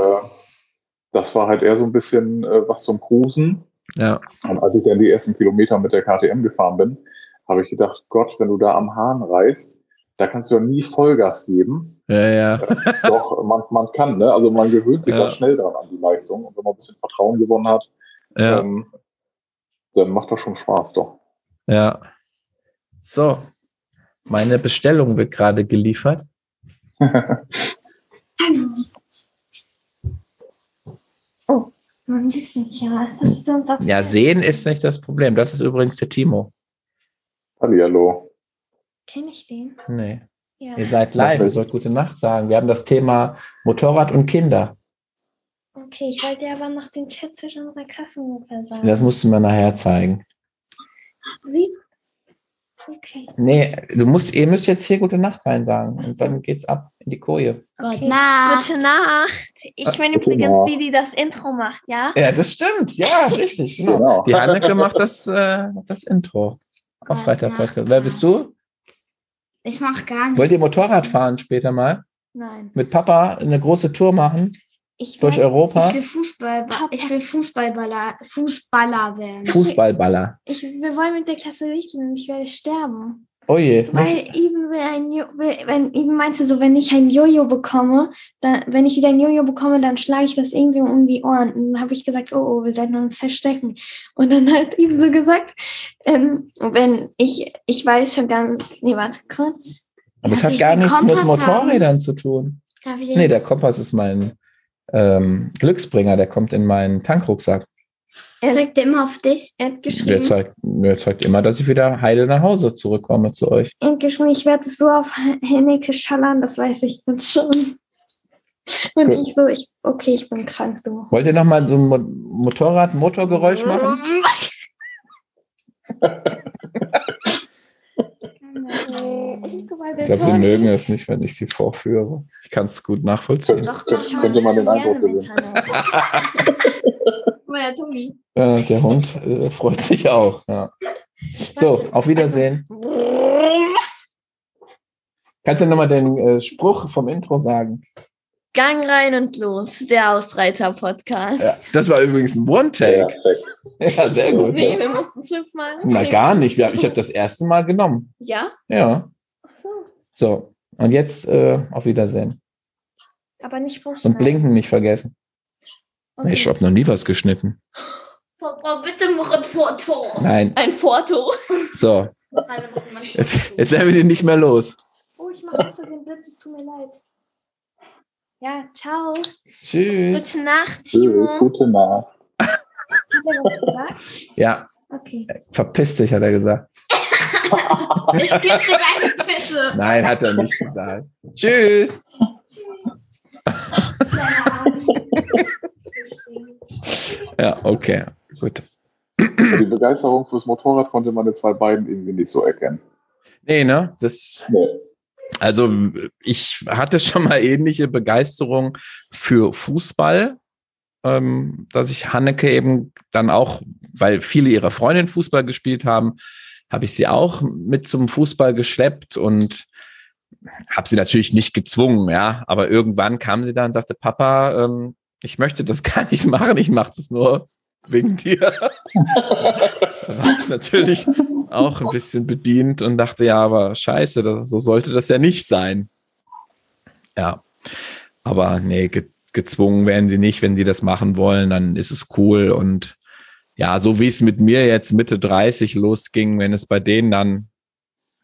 Speaker 3: das war halt eher so ein bisschen äh, was zum Cruisen.
Speaker 2: Ja.
Speaker 3: Und als ich dann die ersten Kilometer mit der KTM gefahren bin, habe ich gedacht, Gott, wenn du da am Hahn reißt, da kannst du ja nie Vollgas geben.
Speaker 2: Ja, ja.
Speaker 3: Doch, man, man kann, ne? Also man gewöhnt sich
Speaker 2: Ja.
Speaker 3: da schnell dran an die Leistung. Und wenn man ein bisschen Vertrauen gewonnen hat,
Speaker 2: ja.
Speaker 3: ähm, dann macht das schon Spaß, doch.
Speaker 2: Ja. So. Meine Bestellung wird gerade geliefert.
Speaker 1: Man sieht mich ja. Das ist auch
Speaker 2: Ja, sehen ist nicht das Problem. Das ist übrigens der Timo.
Speaker 3: Hallihallo.
Speaker 1: Kenn ich den?
Speaker 2: Nee.
Speaker 1: Ja.
Speaker 2: Ihr seid live, ihr sollt gute Nacht sagen. Wir haben das Thema Motorrad und Kinder.
Speaker 1: Okay, ich wollte dir aber noch den Chat zwischen unserer Klassengruppe sagen.
Speaker 2: Das musst du mir nachher zeigen.
Speaker 1: Sieht. Okay.
Speaker 2: Nee, du musst, ihr müsst jetzt hier gute Nacht rein sagen. Und dann geht's ab in die Koje.
Speaker 1: okay.
Speaker 4: Nacht.
Speaker 1: Gute Nacht. Ich bin übrigens die, die das Intro macht, ja?
Speaker 2: Ja, das stimmt. Ja, richtig, genau.
Speaker 3: Genau.
Speaker 2: Die Hanneke macht das, äh, das Intro. Aus.
Speaker 4: Nacht.
Speaker 2: Wer bist du?
Speaker 4: Ich mach gar nichts.
Speaker 2: Wollt ihr Motorrad fahren später mal?
Speaker 1: Nein.
Speaker 2: Mit Papa eine große Tour machen?
Speaker 1: Ich
Speaker 2: Durch
Speaker 1: werd-
Speaker 2: Europa?
Speaker 4: Ich will Fußball, ich will Fußballballer, Fußballer werden.
Speaker 2: Fußballballer.
Speaker 1: ich, wir wollen mit der Klasse durchgehen und ich werde sterben.
Speaker 2: Oh je.
Speaker 1: Weil eben, will jo will, wenn eben meinst du so, wenn ich ein Jojo bekomme, dann, wenn ich wieder ein Jojo bekomme, dann schlage ich das irgendwie um die Ohren. Und dann habe ich gesagt, oh, oh, wir sollten uns verstecken. Und dann hat eben so gesagt, ähm, wenn ich, ich weiß schon ganz, nee, warte kurz.
Speaker 2: Aber das
Speaker 4: Darf
Speaker 2: hat
Speaker 4: ich
Speaker 2: gar nichts mit
Speaker 4: Kompass
Speaker 2: Motorrädern zu tun.
Speaker 4: Darf ich den?
Speaker 2: Nee, der Kompass ist mein ähm, Glücksbringer, der kommt in meinen Tankrucksack.
Speaker 4: Zeigt der immer auf dich?
Speaker 1: Er hat geschrieben,
Speaker 2: zeigt, der zeigt immer, dass ich wieder heile nach Hause zurückkomme zu euch.
Speaker 1: er hat geschrieben, ich werde es so auf Henneke schallern, das weiß ich jetzt schon. Und
Speaker 2: Gut.
Speaker 1: ich so, ich, okay, ich bin krank, du.
Speaker 2: Wollt ihr noch mal so ein Mo Motorrad-Motorgeräusch machen?
Speaker 1: Ich
Speaker 2: Ich glaube, sie mögen es nicht, wenn ich sie vorführe. Ich kann es gut nachvollziehen.
Speaker 1: Doch, ich
Speaker 3: könnte man den Eindruck gewinnen.
Speaker 1: Mein Tommy.
Speaker 2: Äh, der Hund äh, freut sich auch. Ja. So, auf Wiedersehen. Kannst du nochmal den äh, Spruch vom Intro sagen?
Speaker 1: Gang rein und los, der Ausreiter-Podcast.
Speaker 2: Ja, das war übrigens ein One-Take.
Speaker 3: Perfekt.
Speaker 2: Ja, sehr gut.
Speaker 1: Nee, wir mussten es fünfmal.
Speaker 2: Na, gar nicht. Wir- Ich habe das erste Mal genommen.
Speaker 1: Ja?
Speaker 2: Ja.
Speaker 1: Ach so.
Speaker 2: So, und jetzt äh, auf Wiedersehen.
Speaker 1: Aber nicht
Speaker 2: Und
Speaker 1: rausschneiden.
Speaker 2: Blinken nicht vergessen.
Speaker 1: Okay.
Speaker 2: Ich habe noch nie was geschnitten.
Speaker 4: Papa, bitte mach ein Foto.
Speaker 2: Nein.
Speaker 1: Ein Foto.
Speaker 2: So, jetzt, jetzt werden wir den nicht mehr los.
Speaker 1: Oh, ich mache jetzt schon den Blitz, es tut mir leid. Ja, ciao.
Speaker 2: Tschüss.
Speaker 1: Gute Nacht,
Speaker 3: Tschüss,
Speaker 1: Timo.
Speaker 3: gute Nacht.
Speaker 1: Hat er was gesagt?
Speaker 2: Ja,
Speaker 1: Okay.
Speaker 2: verpiss dich, hat er gesagt.
Speaker 4: Ich geb dir deine Fische.
Speaker 2: Nein, hat er nicht gesagt. Tschüss. Ja, okay. Gut.
Speaker 3: Die Begeisterung fürs Motorrad konnte man jetzt bei beiden irgendwie nicht so erkennen.
Speaker 2: Nee, ne? Das,
Speaker 3: Nee.
Speaker 2: Also ich hatte schon mal ähnliche Begeisterung für Fußball, ähm, dass ich Hanneke eben dann auch, weil viele ihrer Freundinnen Fußball gespielt haben, habe ich sie auch mit zum Fußball geschleppt und habe sie natürlich nicht gezwungen, ja. Aber irgendwann kam sie da und sagte, Papa, ähm, ich möchte das gar nicht machen, ich mache das nur wegen dir. da natürlich auch ein bisschen bedient und dachte, ja, aber scheiße, das, so sollte das ja nicht sein. Ja, aber nee, ge gezwungen werden sie nicht, wenn sie das machen wollen, dann ist es cool und ja, so wie es mit mir jetzt Mitte 30 losging, wenn es bei denen dann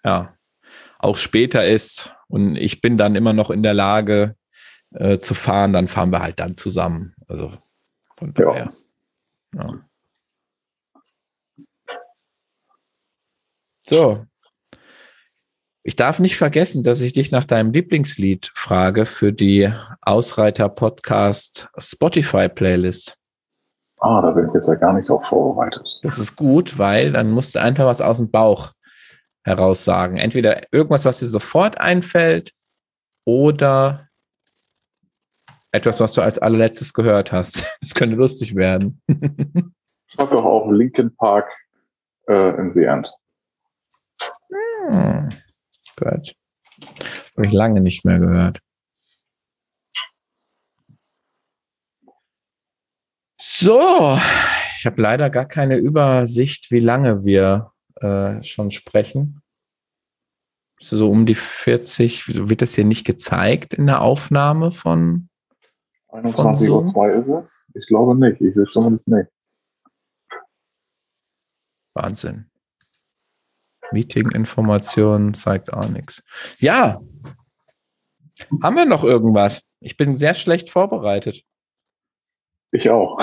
Speaker 2: ja auch später ist und ich bin dann immer noch in der Lage äh, zu fahren, dann fahren wir halt dann zusammen. Also von
Speaker 3: Ja.
Speaker 2: daher. Ja. So. Ich darf nicht vergessen, dass ich dich nach deinem Lieblingslied frage für die Ausreiter Podcast Spotify Playlist.
Speaker 3: Ah, da bin ich jetzt ja gar nicht drauf vorbereitet.
Speaker 2: Das ist gut, weil dann musst du einfach was aus dem Bauch heraus sagen. Entweder irgendwas, was dir sofort einfällt oder etwas, was du als allerletztes gehört hast. Das könnte lustig werden.
Speaker 3: Schreib doch auf Linkin Park äh, in The End.
Speaker 2: Hm. Gut. Habe ich lange nicht mehr gehört. So, ich habe leider gar keine Übersicht, wie lange wir äh, schon sprechen. So um die 40, wird das hier nicht gezeigt in der Aufnahme von?
Speaker 3: 21.02 Uhr ist es? Ich glaube nicht. Ich sehe es zumindest nicht.
Speaker 2: Wahnsinn. Meeting-Informationen zeigt auch nichts. Ja. Haben wir noch irgendwas? Ich bin sehr schlecht vorbereitet.
Speaker 3: Ich auch.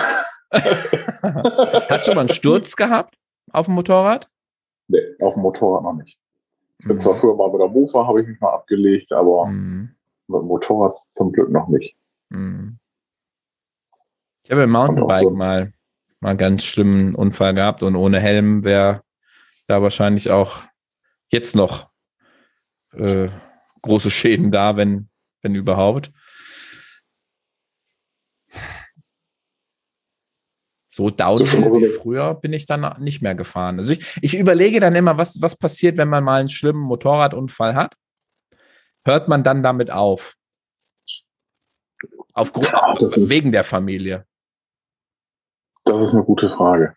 Speaker 2: Hast du mal einen Sturz gehabt auf dem Motorrad?
Speaker 3: Nee, auf dem Motorrad noch nicht. Ich bin
Speaker 2: Mhm.
Speaker 3: zwar früher mal mit der Mofa, habe ich mich mal abgelegt, aber
Speaker 2: Mhm.
Speaker 3: mit dem Motorrad zum Glück noch nicht.
Speaker 2: Mhm. Ich habe im Mountainbike
Speaker 3: so-
Speaker 2: mal, mal einen ganz schlimmen Unfall gehabt und ohne Helm wäre da wahrscheinlich auch jetzt noch äh, große Schäden da, wenn, wenn überhaupt. So
Speaker 3: so
Speaker 2: wie früher bin ich dann nicht mehr gefahren. Also ich, ich überlege dann immer, was, was passiert, wenn man mal einen schlimmen Motorradunfall hat. Hört man dann damit auf? Aufgrund, wegen der Familie.
Speaker 3: Das ist eine gute Frage.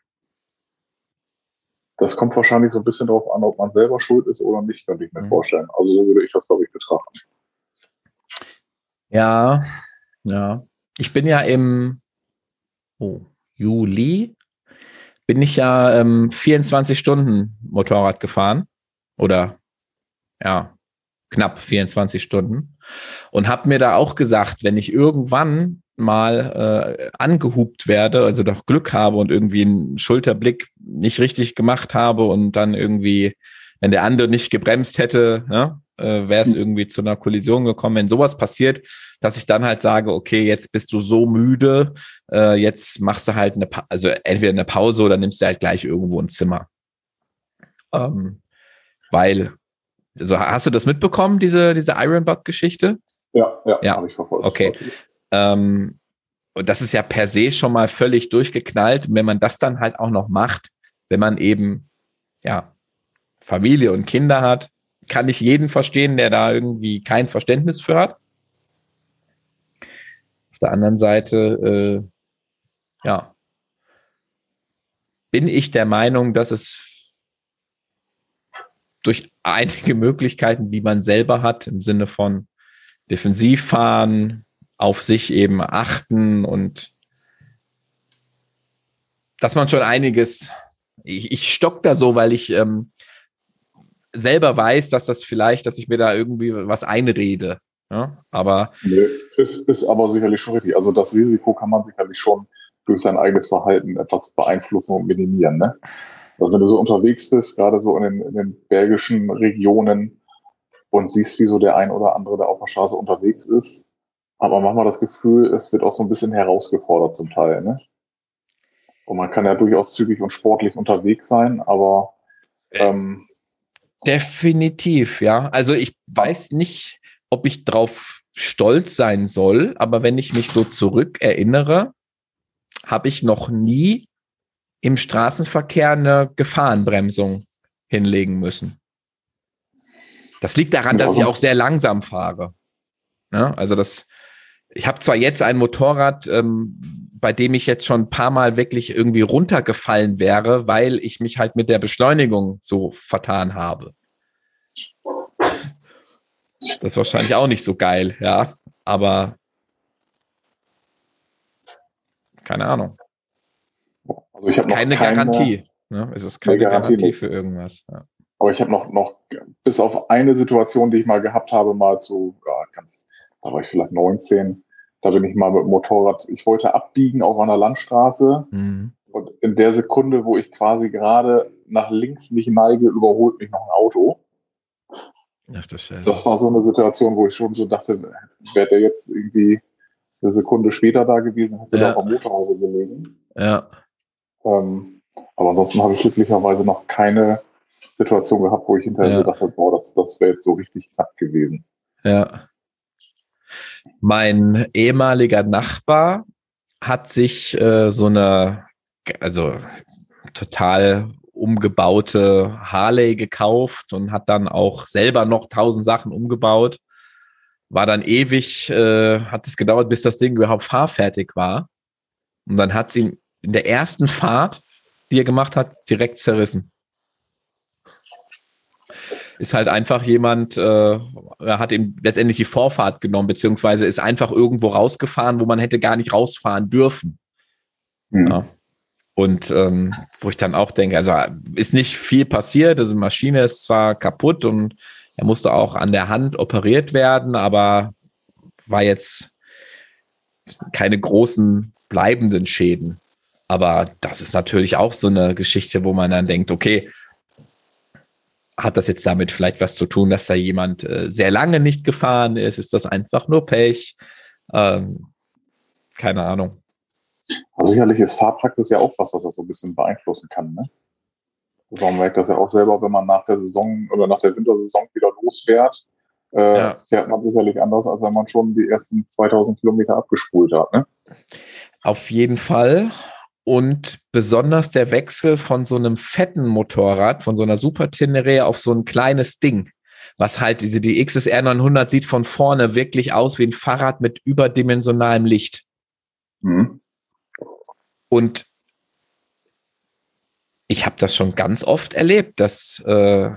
Speaker 3: Das kommt wahrscheinlich so ein bisschen darauf an, ob man selber schuld ist oder nicht, könnte ich mir
Speaker 2: Mhm.
Speaker 3: vorstellen. Also so würde ich das, glaube ich, betrachten.
Speaker 2: Ja, ja. Ich bin ja im oh, Juli, bin ich ja ähm, 24 Stunden Motorrad gefahren. Oder ja, knapp 24 Stunden. Und habe mir da auch gesagt, wenn ich irgendwann mal äh, angehupt werde, also doch Glück habe und irgendwie einen Schulterblick nicht richtig gemacht habe und dann irgendwie, wenn der andere nicht gebremst hätte, ne, äh, wäre es
Speaker 3: Mhm.
Speaker 2: irgendwie zu einer Kollision gekommen. Wenn sowas passiert, dass ich dann halt sage, okay, jetzt bist du so müde, äh, jetzt machst du halt eine, pa also entweder eine Pause oder nimmst du halt gleich irgendwo ein Zimmer. Ähm, weil, also hast du das mitbekommen, diese, diese Ironbot-Geschichte?
Speaker 3: Ja, ja,
Speaker 2: Ja,
Speaker 3: habe ich verfolgt.
Speaker 2: okay. Ähm, und das ist ja per se schon mal völlig durchgeknallt. Und wenn man das dann halt auch noch macht, wenn man eben, ja, Familie und Kinder hat, kann ich jeden verstehen, der da irgendwie kein Verständnis für hat. Auf der anderen Seite, äh, ja, bin ich der Meinung, dass es durch einige Möglichkeiten, die man selber hat, im Sinne von defensiv fahren, auf sich eben achten und dass man schon einiges, ich, ich stock da so, weil ich ähm, selber weiß, dass das vielleicht, dass ich mir da irgendwie was einrede. Ja? Aber
Speaker 3: Nö, ist, ist aber sicherlich schon richtig. Also das Risiko kann man sicherlich schon durch sein eigenes Verhalten etwas beeinflussen und minimieren. Ne? Also wenn du so unterwegs bist, gerade so in den, in den bergischen Regionen und siehst, wie so der ein oder andere da auf der Straße unterwegs ist, man manchmal das Gefühl, es wird auch so ein bisschen herausgefordert zum Teil. Ne? Und man kann ja durchaus zügig und sportlich unterwegs sein, aber ähm,
Speaker 2: definitiv, ja. Also ich weiß nicht, ob ich drauf stolz sein soll, aber wenn ich mich so zurück erinnere, habe ich noch nie im Straßenverkehr eine Gefahrenbremsung hinlegen müssen. Das liegt daran, dass ich auch sehr langsam fahre. Ne? Also das, ich habe zwar jetzt ein Motorrad, ähm, bei dem ich jetzt schon ein paar Mal wirklich irgendwie runtergefallen wäre, weil ich mich halt mit der Beschleunigung so vertan habe. Das ist wahrscheinlich auch nicht so geil, ja. Aber keine Ahnung.
Speaker 3: also ich
Speaker 2: es ist keine,
Speaker 3: keine
Speaker 2: Garantie. Ne? Es ist keine
Speaker 3: Garantie
Speaker 2: Garantie, für irgendwas. Ja.
Speaker 3: Aber ich habe noch, noch, bis auf eine Situation, die ich mal gehabt habe, mal zu, ja, ganz, da war ich vielleicht 19, da bin ich mal mit dem Motorrad, ich wollte abbiegen auf einer Landstraße
Speaker 2: Mhm.
Speaker 3: und in der Sekunde, wo ich quasi gerade nach links mich neige, überholt mich noch ein Auto.
Speaker 2: Ach, das.
Speaker 3: Das war so eine Situation, wo ich schon so dachte, wäre der jetzt irgendwie eine Sekunde später da gewesen, hätte
Speaker 2: Ja.
Speaker 3: er auf der Motorhaube gelegen.
Speaker 2: ja.
Speaker 3: Ähm, aber ansonsten habe ich glücklicherweise noch keine Situation gehabt, wo ich hinterher
Speaker 2: Ja.
Speaker 3: dachte, boah, das, das wäre jetzt so richtig knapp gewesen.
Speaker 2: Ja. Mein ehemaliger Nachbar hat sich äh, so eine, also total umgebaute Harley gekauft und hat dann auch selber noch tausend Sachen umgebaut. War dann ewig, äh, hat es gedauert, bis das Ding überhaupt fahrfertig war. Und dann hat sie in der ersten Fahrt, die er gemacht hat, direkt zerrissen ist halt einfach jemand, äh, hat ihm letztendlich die Vorfahrt genommen, beziehungsweise ist einfach irgendwo rausgefahren, wo man hätte gar nicht rausfahren dürfen.
Speaker 3: Hm.
Speaker 2: Ja. Und ähm, wo ich dann auch denke, also ist nicht viel passiert, also die Maschine ist zwar kaputt und er musste auch an der Hand operiert werden, aber war jetzt keine großen bleibenden Schäden. Aber das ist natürlich auch so eine Geschichte, wo man dann denkt, okay, hat das jetzt damit vielleicht was zu tun, dass da jemand äh, sehr lange nicht gefahren ist? Ist das einfach nur Pech? Ähm, keine Ahnung.
Speaker 3: Also sicherlich ist Fahrpraxis ja auch was, was das so ein bisschen beeinflussen kann. Ne? Man merkt das ja auch selber, wenn man nach der Saison oder nach der Wintersaison wieder losfährt, äh,
Speaker 2: Ja.
Speaker 3: fährt man sicherlich anders, als wenn man schon die ersten 2000 Kilometer abgespult hat. Ne?
Speaker 2: Auf jeden Fall. Und besonders der Wechsel von so einem fetten Motorrad, von so einer Super Tenere auf so ein kleines Ding, was halt diese, die XSR 900 sieht von vorne wirklich aus wie ein Fahrrad mit überdimensionalem Licht.
Speaker 3: Mhm.
Speaker 2: Und ich habe das schon ganz oft erlebt, dass äh,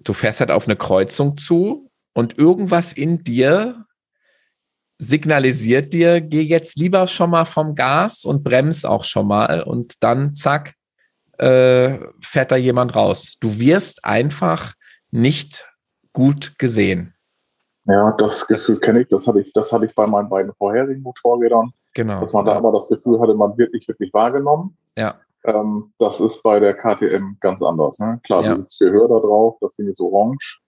Speaker 2: du fährst halt auf eine Kreuzung zu und irgendwas in dir signalisiert dir, geh jetzt lieber schon mal vom Gas und brems auch schon mal und dann zack, äh, fährt da jemand raus. Du wirst einfach nicht gut gesehen.
Speaker 3: Ja, das Gefühl kenne ich. Das hatte ich, das hatte ich bei meinen beiden vorherigen Motorrädern,
Speaker 2: Genau.
Speaker 3: dass man da immer das Gefühl hatte, man wird nicht wirklich wahrgenommen.
Speaker 2: ja,
Speaker 3: Ähm, das ist bei der KTM ganz anders. Ne? Klar,
Speaker 2: Ja.
Speaker 3: du sitzt Gehör da drauf, das Ding ist orange.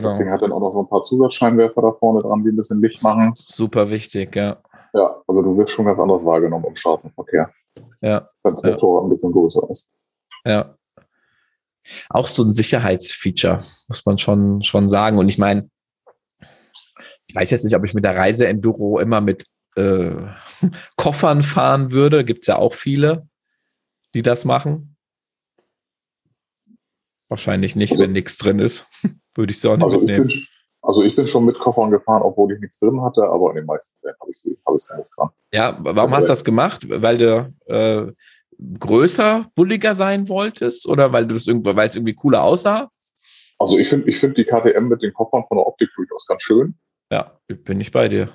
Speaker 3: Das Ding
Speaker 2: genau.
Speaker 3: hat dann auch noch so ein paar Zusatzscheinwerfer da vorne dran, die ein bisschen Licht machen.
Speaker 2: Super wichtig, ja.
Speaker 3: Ja, also du wirst schon ganz anders wahrgenommen im Straßenverkehr,
Speaker 2: Ja,
Speaker 3: wenn das
Speaker 2: Ja.
Speaker 3: Motorrad ein bisschen größer ist.
Speaker 2: ja. Auch so ein Sicherheitsfeature, muss man schon, schon sagen. Und ich meine, ich weiß jetzt nicht, ob ich mit der Reise Enduro immer mit äh, Koffern fahren würde. Gibt's ja auch viele, die das machen. Wahrscheinlich nicht,
Speaker 3: Also-
Speaker 2: wenn nichts drin ist. Würde ich sie auch nicht
Speaker 3: Also ich,
Speaker 2: mitnehmen.
Speaker 3: bin, also ich bin schon mit Koffern gefahren, obwohl ich nichts drin hatte, aber in den meisten Fällen habe ich sie, habe ich sie nicht dran.
Speaker 2: Ja, warum hast du das gemacht? Weil du äh, größer, bulliger sein wolltest oder weil du das irgendwo, weil es irgendwie cooler aussah?
Speaker 3: Also ich finde ich finde die KTM mit den Koffern von der Optik durchaus ganz schön.
Speaker 2: Ja, bin ich bei dir.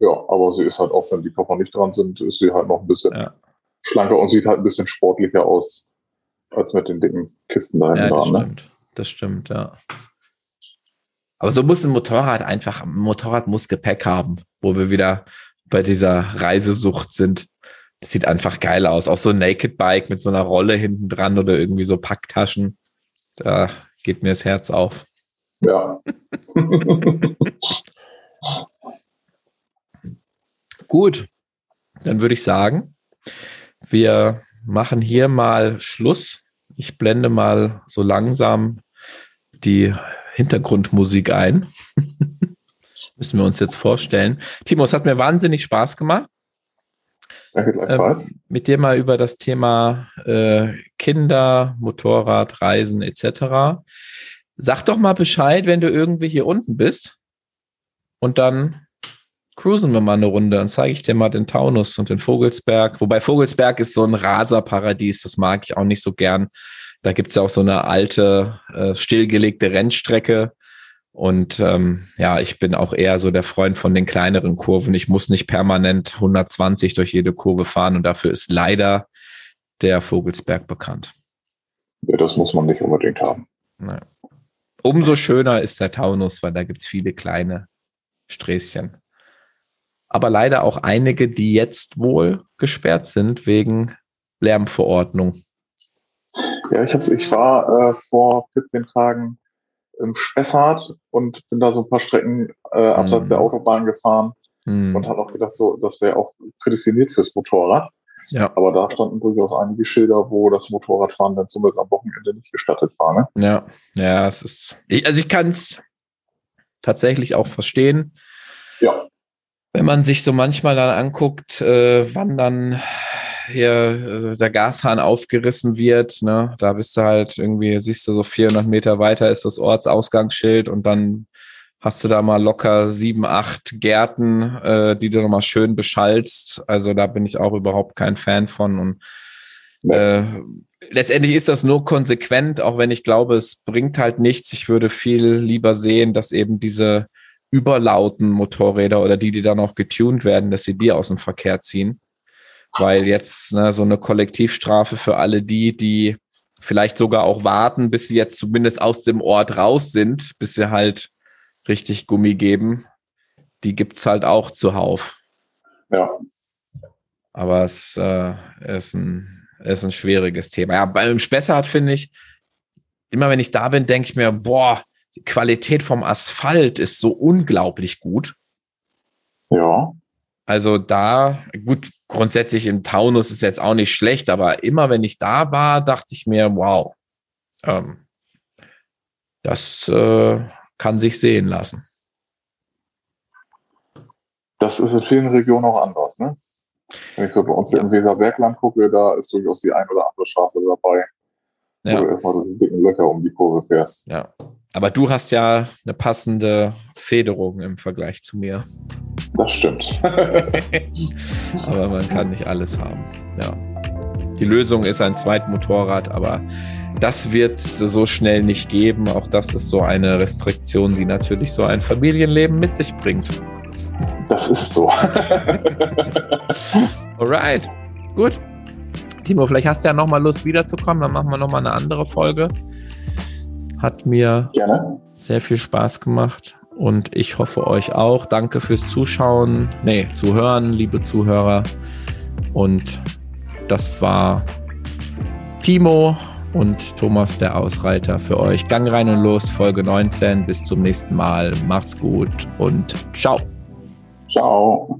Speaker 3: Ja, aber sie ist halt auch, wenn die Koffer nicht dran sind, ist sie halt noch ein bisschen
Speaker 2: Ja.
Speaker 3: schlanker und sieht halt ein bisschen sportlicher aus als mit den dicken Kisten da
Speaker 2: Ja,
Speaker 3: hinten
Speaker 2: das
Speaker 3: dran. Ne?
Speaker 2: stimmt. Das stimmt, ja. Aber so muss ein Motorrad einfach, ein Motorrad muss Gepäck haben, wo wir wieder bei dieser Reisesucht sind. Das sieht einfach geil aus. Auch so ein Naked Bike mit so einer Rolle hinten dran oder irgendwie so Packtaschen. Da geht mir das Herz auf.
Speaker 3: Ja.
Speaker 2: Gut, dann würde ich sagen, wir machen hier mal Schluss. Ich blende mal so langsam die Hintergrundmusik ein. Müssen wir uns jetzt vorstellen. Timo, es hat mir wahnsinnig Spaß gemacht,
Speaker 3: Danke gleichfalls.
Speaker 2: ähm, mit dir mal über das Thema äh, Kinder, Motorrad, Reisen etc. Sag doch mal Bescheid, wenn du irgendwie hier unten bist. Und dann cruisen wir mal eine Runde. Dann zeige ich dir mal den Taunus und den Vogelsberg. Wobei Vogelsberg ist so ein Raserparadies, das mag ich auch nicht so gern. Da gibt's ja auch so eine alte, äh, stillgelegte Rennstrecke. Und ähm, ja, ich bin auch eher so der Freund von den kleineren Kurven. Ich muss nicht permanent 120 durch jede Kurve fahren und dafür ist leider der Vogelsberg bekannt.
Speaker 3: Ja, das muss man nicht unbedingt haben.
Speaker 2: Naja. Umso schöner ist der Taunus, weil da gibt's viele kleine Sträßchen. Aber leider auch einige, die jetzt wohl gesperrt sind wegen Lärmverordnung.
Speaker 3: Ja, ich, hab's, ich war äh, vor 14 Tagen im Spessart und bin da so ein paar Strecken äh, abseits
Speaker 2: Mhm.
Speaker 3: der Autobahn gefahren
Speaker 2: Hm.
Speaker 3: und habe auch gedacht, so, das wäre auch prädestiniert fürs Motorrad.
Speaker 2: Ja,
Speaker 3: Aber da standen durchaus einige Schilder, wo das Motorradfahren dann zumindest am Wochenende nicht gestattet war. Ne?
Speaker 2: ja, ja, es ist. Ich, also ich kann es tatsächlich auch verstehen.
Speaker 3: Ja,
Speaker 2: wenn man sich so manchmal dann anguckt, äh, wann dann hier äh, der Gashahn aufgerissen wird, ne, da bist du halt irgendwie, siehst du so 400 Meter weiter ist das Ortsausgangsschild und dann hast du da mal locker sieben, acht Gärten, äh, die du nochmal schön beschallst. Also da bin ich auch überhaupt kein Fan von und äh, letztendlich ist das nur konsequent, auch wenn ich glaube, es bringt halt nichts. Ich würde viel lieber sehen, dass eben diese überlauten Motorräder oder die, die dann auch getuned werden, dass sie die aus dem Verkehr ziehen. Weil jetzt ne, so eine Kollektivstrafe für alle die, die vielleicht sogar auch warten, bis sie jetzt zumindest aus dem Ort raus sind, bis sie halt richtig Gummi geben, die gibt's halt auch zuhauf.
Speaker 3: ja,
Speaker 2: Aber es äh, ist, ein, ist ein schwieriges Thema. Ja, beim Spessart finde ich, immer wenn ich da bin, denke ich mir, boah, die Qualität vom Asphalt ist so unglaublich gut.
Speaker 3: ja.
Speaker 2: Also da, gut, grundsätzlich im Taunus ist jetzt auch nicht schlecht, aber immer wenn ich da war, dachte ich mir, wow, ähm, das äh, kann sich sehen lassen.
Speaker 3: Das ist in vielen Regionen auch anders. Ne? Wenn ich so bei uns im Weserbergland gucke, da ist durchaus die ein oder andere Straße dabei, wo
Speaker 2: Ja.
Speaker 3: du erstmal durch die dicken Löcher um die Kurve fährst.
Speaker 2: Ja. Aber du hast ja eine passende Federung im Vergleich zu mir.
Speaker 3: Das stimmt.
Speaker 2: aber man kann nicht alles haben. Ja. Die Lösung ist ein Zweitmotorrad, aber das wird es so schnell nicht geben. Auch das ist so eine Restriktion, die natürlich so ein Familienleben mit sich bringt.
Speaker 3: Das ist so.
Speaker 2: Alright, gut. Timo, vielleicht hast du ja nochmal Lust wiederzukommen, dann machen wir nochmal eine andere Folge. Hat mir
Speaker 3: Gerne.
Speaker 2: sehr viel Spaß gemacht und ich hoffe euch auch. Danke fürs Zuschauen, nee, Zuhören, liebe Zuhörer. Und das war Timo und Thomas der Ausreiter für euch. Gang rein und los, Folge 19. Bis zum nächsten Mal. Macht's gut und ciao.
Speaker 3: Ciao.